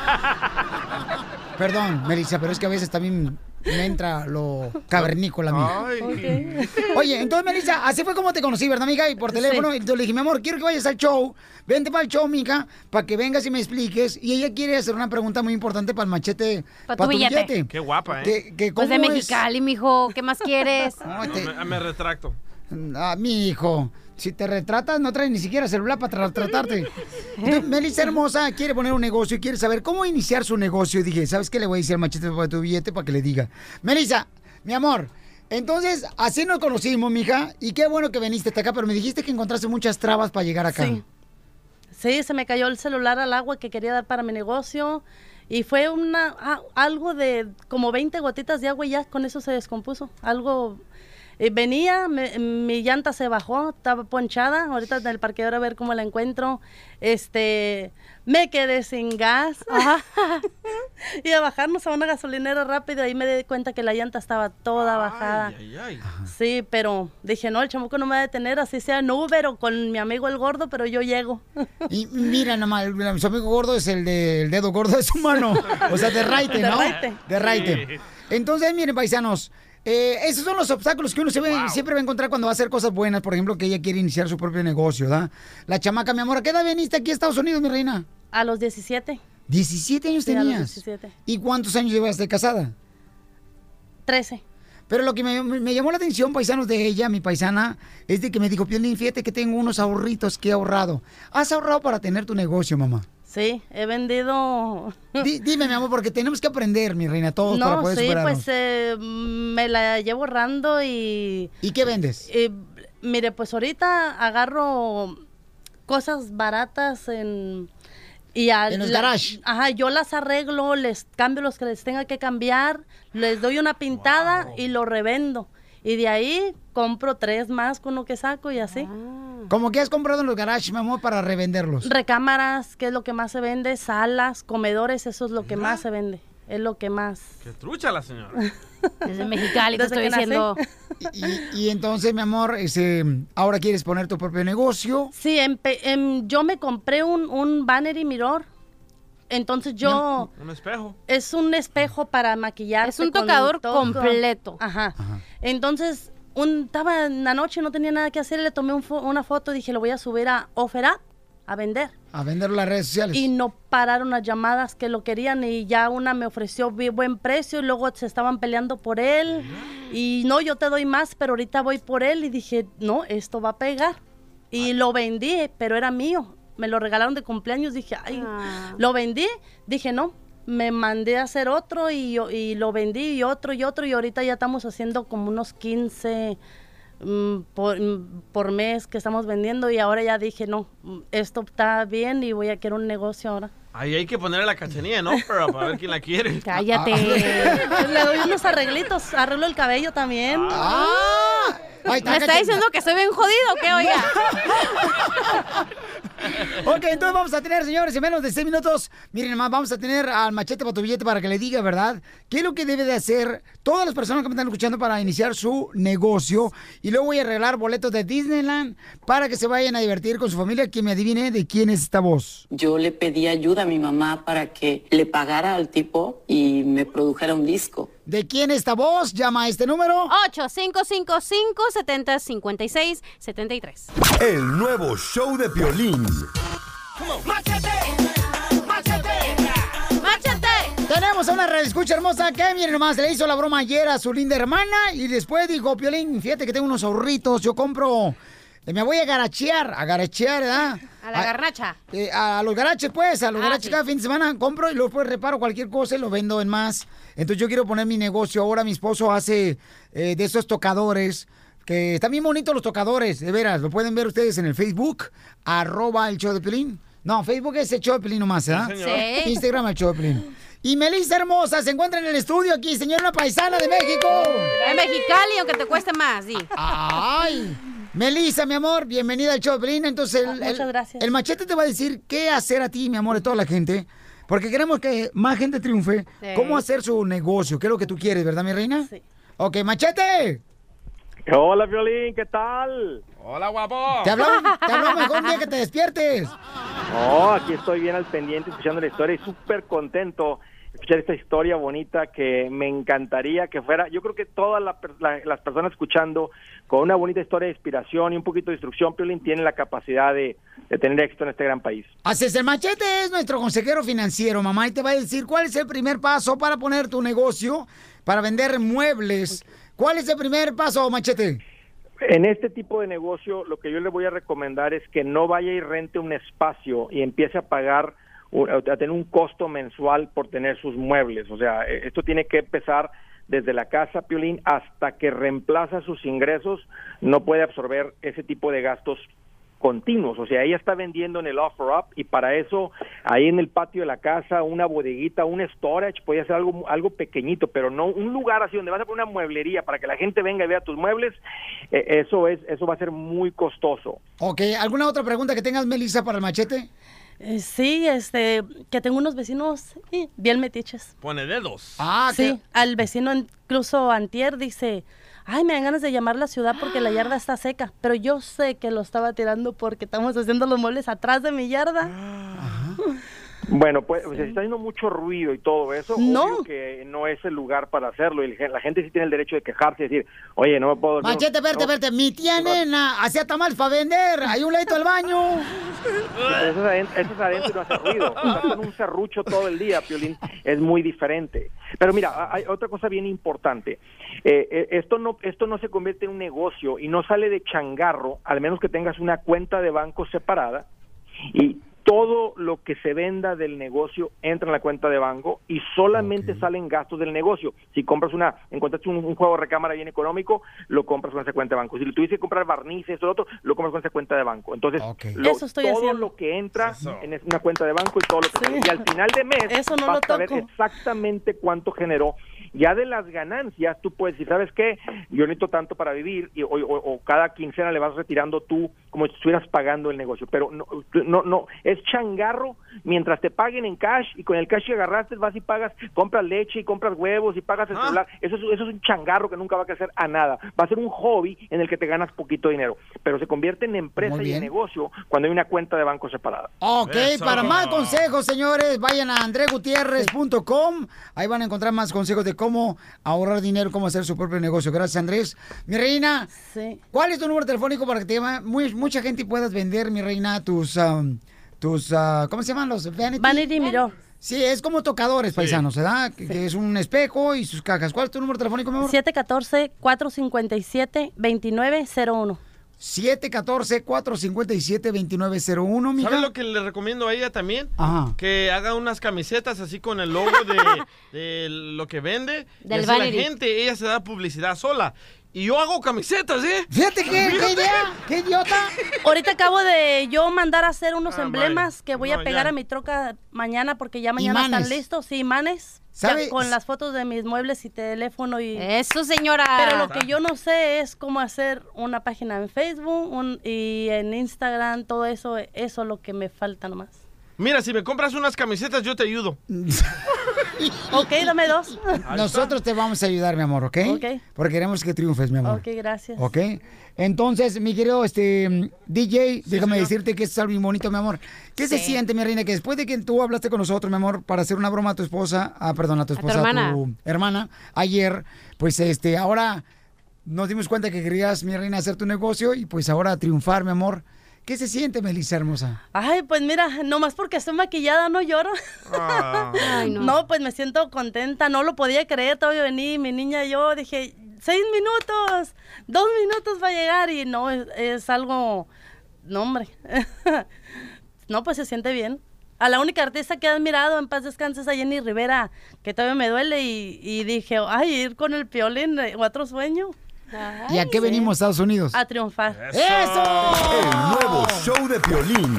Perdón, Melissa, pero es que a veces también me entra lo cavernícola a mí.
Ay.
Oye, entonces, Melissa, así fue como te conocí, ¿verdad, amiga? Y por teléfono. Y entonces le dije, mi amor, quiero que vayas al show. Vente para el show, mija, para que vengas y me expliques. Y ella quiere hacer una pregunta muy importante para el machete.
Pa' tu billete.
Qué guapa, ¿eh?
Que, que
Pues de
cómo es-
Mexicali, mijo. ¿Qué más quieres?
No, te-
Me, me retracto.
Ah, mi hijo. Si te retratas, no traes ni siquiera celular para tra- tratarte. Entonces, Melissa hermosa quiere poner un negocio y quiere saber cómo iniciar su negocio. Y dije, ¿sabes qué le voy a decir al machete para tu billete para que le diga? Melissa, mi amor, entonces así nos conocimos, mija. Y qué bueno que viniste hasta acá, pero me dijiste que encontraste muchas trabas para llegar acá.
Sí. Sí, se me cayó el celular al agua que quería dar para mi negocio y fue una ah, algo de como 20 gotitas de agua y ya con eso se descompuso. Algo eh, venía, me- mi llanta se bajó, estaba ponchada, ahorita en el parqueadero a ver cómo la encuentro. Este, me quedé sin gas. y a bajarnos a una gasolinera rápido, ahí me di cuenta que la llanta estaba toda bajada.
Ay, ay.
Sí, pero dije, no, el chamuco no me va a detener, así sea en Uber o con mi amigo el gordo, pero yo llego.
Y mira nomás, su amigo gordo es el del dedo gordo de su mano. O sea, de raite,
De
¿no?
raite.
De raite. Entonces, miren, paisanos, eh, esos son los obstáculos que uno se ve- siempre va a encontrar cuando va a hacer cosas buenas. Por ejemplo, que ella quiere iniciar su propio negocio, ¿da? La chamaca, mi amor, ¿a qué edad viniste aquí a Estados Unidos, mi reina?
A los 17.
17 años
Sí, a los
tenías.
17.
¿Y cuántos años llevas de casada?
13.
Pero lo que me, me llamó la atención, paisanos, de ella, mi paisana, es de que me dijo, Piolín, fíjate que tengo unos ahorritos que he ahorrado. ¿Has ahorrado para tener tu negocio, mamá?
Sí, he vendido...
Di- dime, mi amor, porque tenemos que aprender, mi reina, todos para
No,
poder
sí,
superarnos.
pues eh, me la llevo ahorrando y...
¿Y qué vendes?
eh, mire, pues ahorita agarro cosas baratas en... Y a
En los
la-
garage.
Ajá, yo las arreglo, les cambio los que les tenga que cambiar, les doy una pintada y lo revendo. Y de ahí compro tres más con lo que saco y así.
Como que has comprado en los garages, mi amor, para revenderlos.
Recámaras, que es lo que más se vende, salas, comedores, eso es lo que más se vende. Es lo que más.
Qué trucha la señora.
Desde Mexicali te estoy diciendo.
Y, y entonces, mi amor, ese, ahora quieres poner tu propio negocio.
Sí, empe- em, yo me compré un, un banner y mirror. Entonces yo...
Un espejo.
Es un espejo para maquillar.
Es un tocador completo.
Ajá. Entonces, un, estaba en la noche, no tenía nada que hacer, le tomé un fo- una foto, dije, lo voy a subir a OfferUp a vender.
A vender las redes sociales.
Y no pararon las llamadas que lo querían y ya una me ofreció buen precio y luego se estaban peleando por él. Y no, yo te doy más, pero ahorita voy por él y dije, no, esto va a pegar. Y lo vendí, pero era mío. Me lo regalaron de cumpleaños, dije, ay, lo vendí, dije, no. Me mandé a hacer otro y, yo- y lo vendí y otro y otro y ahorita ya estamos haciendo como unos 15 mm, por, mm, por mes que estamos vendiendo y ahora ya dije, no, esto está bien y voy a querer un negocio ahora.
Ahí hay que ponerle la cachanilla en Opera para ver quién la quiere.
Cállate. Le doy unos arreglitos, arreglo el cabello también.
Ah.
¿Me está diciendo que soy bien jodido o qué, oiga?
Ok, entonces vamos a tener, señores, en menos de seis minutos, miren más, vamos a tener al machete para tu billete para que le diga, ¿verdad? ¿Qué es lo que debe de hacer todas las personas que me están escuchando para iniciar su negocio? Y luego voy a arreglar boletos de Disneyland para que se vayan a divertir con su familia. Que me adivine de quién es esta voz.
Yo le pedí ayuda a mi mamá para que le pagara al tipo y me produjera un disco.
¿De quién es esta voz? Llama a este número.
8555-7056-73.
El nuevo show de Piolín.
¡Machete! Tenemos a una red escucha hermosa que, miren nomás, le hizo la broma ayer a su linda hermana y después dijo, Piolín, fíjate que tengo unos ahorritos, yo compro, me voy a garachear, a garachear, ¿verdad?
A la garnacha.
Eh, a los garaches, pues, a los
Ah,
garaches
sí.
cada fin de semana compro y luego pues reparo cualquier cosa y lo vendo en más. Entonces yo quiero poner mi negocio. Ahora mi esposo hace eh, de esos tocadores, que están bien bonitos los tocadores, de veras. Lo pueden ver ustedes en el Facebook, arroba el show de Pelín. No, Facebook es el show de Pelín nomás, ¿verdad?
Sí.
Instagram el show de Pelín. Y Melissa Hermosa se encuentra en el estudio aquí, señora paisana de México.
En Mexicali, aunque te cueste más, sí.
Ay. Melissa, mi amor, bienvenida al show Pelín. Entonces, el,
Muchas
el-
gracias.
el machete te va a decir qué hacer a ti, mi amor, de toda la gente. Porque queremos que más gente triunfe.
Sí.
¿Cómo hacer su negocio? ¿Qué es lo que tú quieres, verdad, mi reina? Sí. Ok, machete.
Hola, Violín, ¿qué tal?
Hola, guapo.
Te hablamos, te hablamos mejor día que te despiertes.
No, aquí estoy bien al pendiente escuchando la historia y súper contento escuchar esta historia bonita que me encantaría que fuera. Yo creo que todas la la- las personas escuchando con una bonita historia de inspiración y un poquito de instrucción, Piolín, tienen la capacidad de, de tener éxito en este gran país.
Así es, el machete es nuestro consejero financiero, mamá, y te va a decir cuál es el primer paso para poner tu negocio, para vender muebles. ¿Cuál es el primer paso, machete?
En este tipo de negocio, lo que yo le voy a recomendar es que no vaya y rente un espacio y empiece a pagar, a tener un costo mensual por tener sus muebles. O sea, eh, esto tiene que empezar desde la casa, Piolín, hasta que reemplaza sus ingresos, no puede absorber ese tipo de gastos continuos, o sea, ella está vendiendo en el offer up y para eso ahí en el patio de la casa una bodeguita, un storage, puede ser algo algo pequeñito, pero no un lugar así donde vas a poner una mueblería para que la gente venga y vea tus muebles, eh, eso es eso va a ser muy costoso.
Ok, ¿alguna otra pregunta que tengas, Melissa, para el machete?
Eh, sí, este, que tengo unos vecinos eh, bien metiches.
Pone dedos.
Ah,
sí, al vecino incluso antier dice, ay, me dan ganas de llamar a la ciudad porque la yarda está seca, pero yo sé que lo estaba tirando porque estamos haciendo los muebles atrás de mi yarda.
Bueno, pues o sea, si está haciendo mucho ruido y todo eso,
No.
obvio que no es el lugar para hacerlo y la gente sí tiene el derecho de quejarse y decir, oye, no me puedo... no-
Machete, verte,
no-
verte. Mi tía nena hacía tamales para vender. Hay un leito al baño.
Eso es adentro, adentro y no hace ruido. Estar con un serrucho todo el día, Piolín, es muy diferente. Pero mira, hay otra cosa bien importante. Eh, eh, esto no esto no se convierte en un negocio y no sale de changarro, al menos que tengas una cuenta de banco separada y todo lo que se venda del negocio entra en la cuenta de banco y solamente salen gastos del negocio. Si compras una, encontraste un, un juego de recámara bien económico, lo compras con esa cuenta de banco. Si tuviste que comprar barnices, esto, lo otro, lo compras con esa cuenta de banco. Entonces, lo-
Eso estoy
todo
haciendo.
lo que entra en una cuenta de banco y todo lo que sale. Y al final de mes
Eso no
vas
lo
a exactamente cuánto generó. Ya de las ganancias, tú puedes decir, ¿sabes qué? Yo necesito tanto para vivir y, o, o- o cada quincena le vas retirando tú como si estuvieras pagando el negocio. Pero no, no, no, es changarro mientras te paguen en cash y con el cash que agarraste vas y pagas, compras leche y compras huevos y pagas el celular. Eso es, eso es un changarro que nunca va a crecer a nada. Va a ser un hobby en el que te ganas poquito dinero. Pero se convierte en empresa y en negocio cuando hay una cuenta de banco separada.
Ok, para más consejos, señores, vayan a andregutierrez.com. Ahí van a encontrar más consejos de cómo ahorrar dinero, cómo hacer su propio negocio. Gracias, Andrés. Mi reina, ¿cuál es tu número telefónico para que te llame muy- mucha gente y puedas vender, mi reina, tus, um, tus ah, ¿cómo se llaman los? Vanity,
Vanity Mirror.
Sí, es como tocadores paisanos, ¿verdad? Que, que es un espejo y sus cajas. ¿Cuál es tu número telefónico, mi amor?
714-457-2901.
714-457-2901, mija.
¿Sabes lo que le recomiendo a ella también?
Ajá.
Que haga unas camisetas así con el logo de, de lo que vende.
Del
y así la gente, ella se da publicidad sola. Y yo hago camisetas, ¿eh?
Fíjate qué, qué idea, qué idiota.
Ahorita acabo de yo mandar a hacer unos
Ah,
emblemas que voy
No,
a pegar
ya.
a mi troca mañana porque ya mañana
Imanes.
están listos. Sí, imanes.
¿Sabe?
Con las fotos de mis muebles y teléfono y...
Eso, señora.
Pero lo que yo no sé es cómo hacer una página en Facebook un- y en Instagram, todo eso, eso es lo que me falta nomás.
Mira, si me compras unas camisetas, yo te ayudo.
Ok, dame dos.
Nosotros te vamos a ayudar, mi amor, ¿ok?
Ok.
Porque queremos que triunfes, mi amor.
Ok, gracias.
¿Ok? Entonces, mi querido este, DJ, déjame decirte que es algo bien bonito, mi amor. ¿Qué se siente, mi reina, que después de que tú hablaste con nosotros, mi amor, para hacer una broma a tu esposa, ah, perdón, a tu
tu
esposa,
hermana.
hermana, ayer, pues este, ahora nos dimos cuenta que querías, mi reina, hacer tu negocio y pues ahora triunfar, mi amor. ¿Qué se siente, Melissa hermosa?
Ay, pues mira, nomás porque estoy maquillada no lloro.
Ay, no.
no. pues me siento contenta, no lo podía creer, todavía vení, mi niña y yo, dije, seis minutos, dos minutos va a llegar y no, es, es algo, no hombre, no, pues se siente bien. A la única artista que he admirado en paz descanses a Jenny Rivera, que todavía me duele y, y dije, ay, ir con el piolín, eh, otro sueño.
¿Y a qué venimos, Estados Unidos?
A triunfar.
¡Eso!
El nuevo show de Piolín.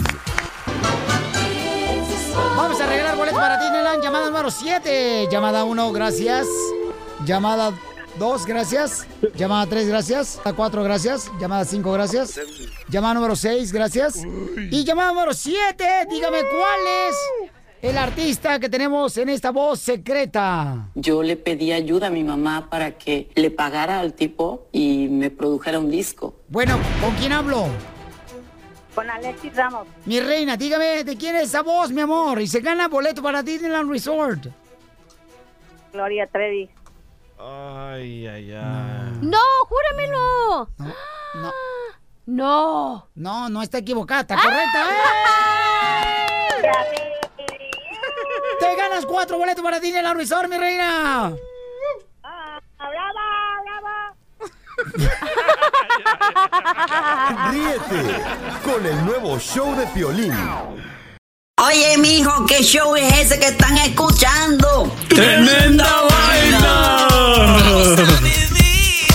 Vamos a regalar boletos para Disneyland. Llamada número 7. Llamada 1, gracias. Llamada 2, gracias. Llamada 3, gracias. Llamada 4, gracias. Llamada 5, gracias. Llamada número 6, gracias. Y llamada número 7, dígame cuál es el artista que tenemos en esta voz secreta.
Yo le pedí ayuda a mi mamá para que le pagara al tipo y me produjera un disco.
Bueno, ¿con quién hablo?
Con Alexis Ramos.
Mi reina, dígame de quién es esa voz, mi amor. Y se gana boleto para Disneyland Resort.
Gloria Trevi.
Ay, ay, ay.
¡No, júramelo!
No.
No.
No, no está equivocada, está correcta. ¡Eh! Te ganas cuatro boletos para Disneyland Resort, mi reina.
Ríete con el nuevo show de Piolín.
Oye, mijo, ¿qué show es ese que están escuchando?
¡Tremenda vaina!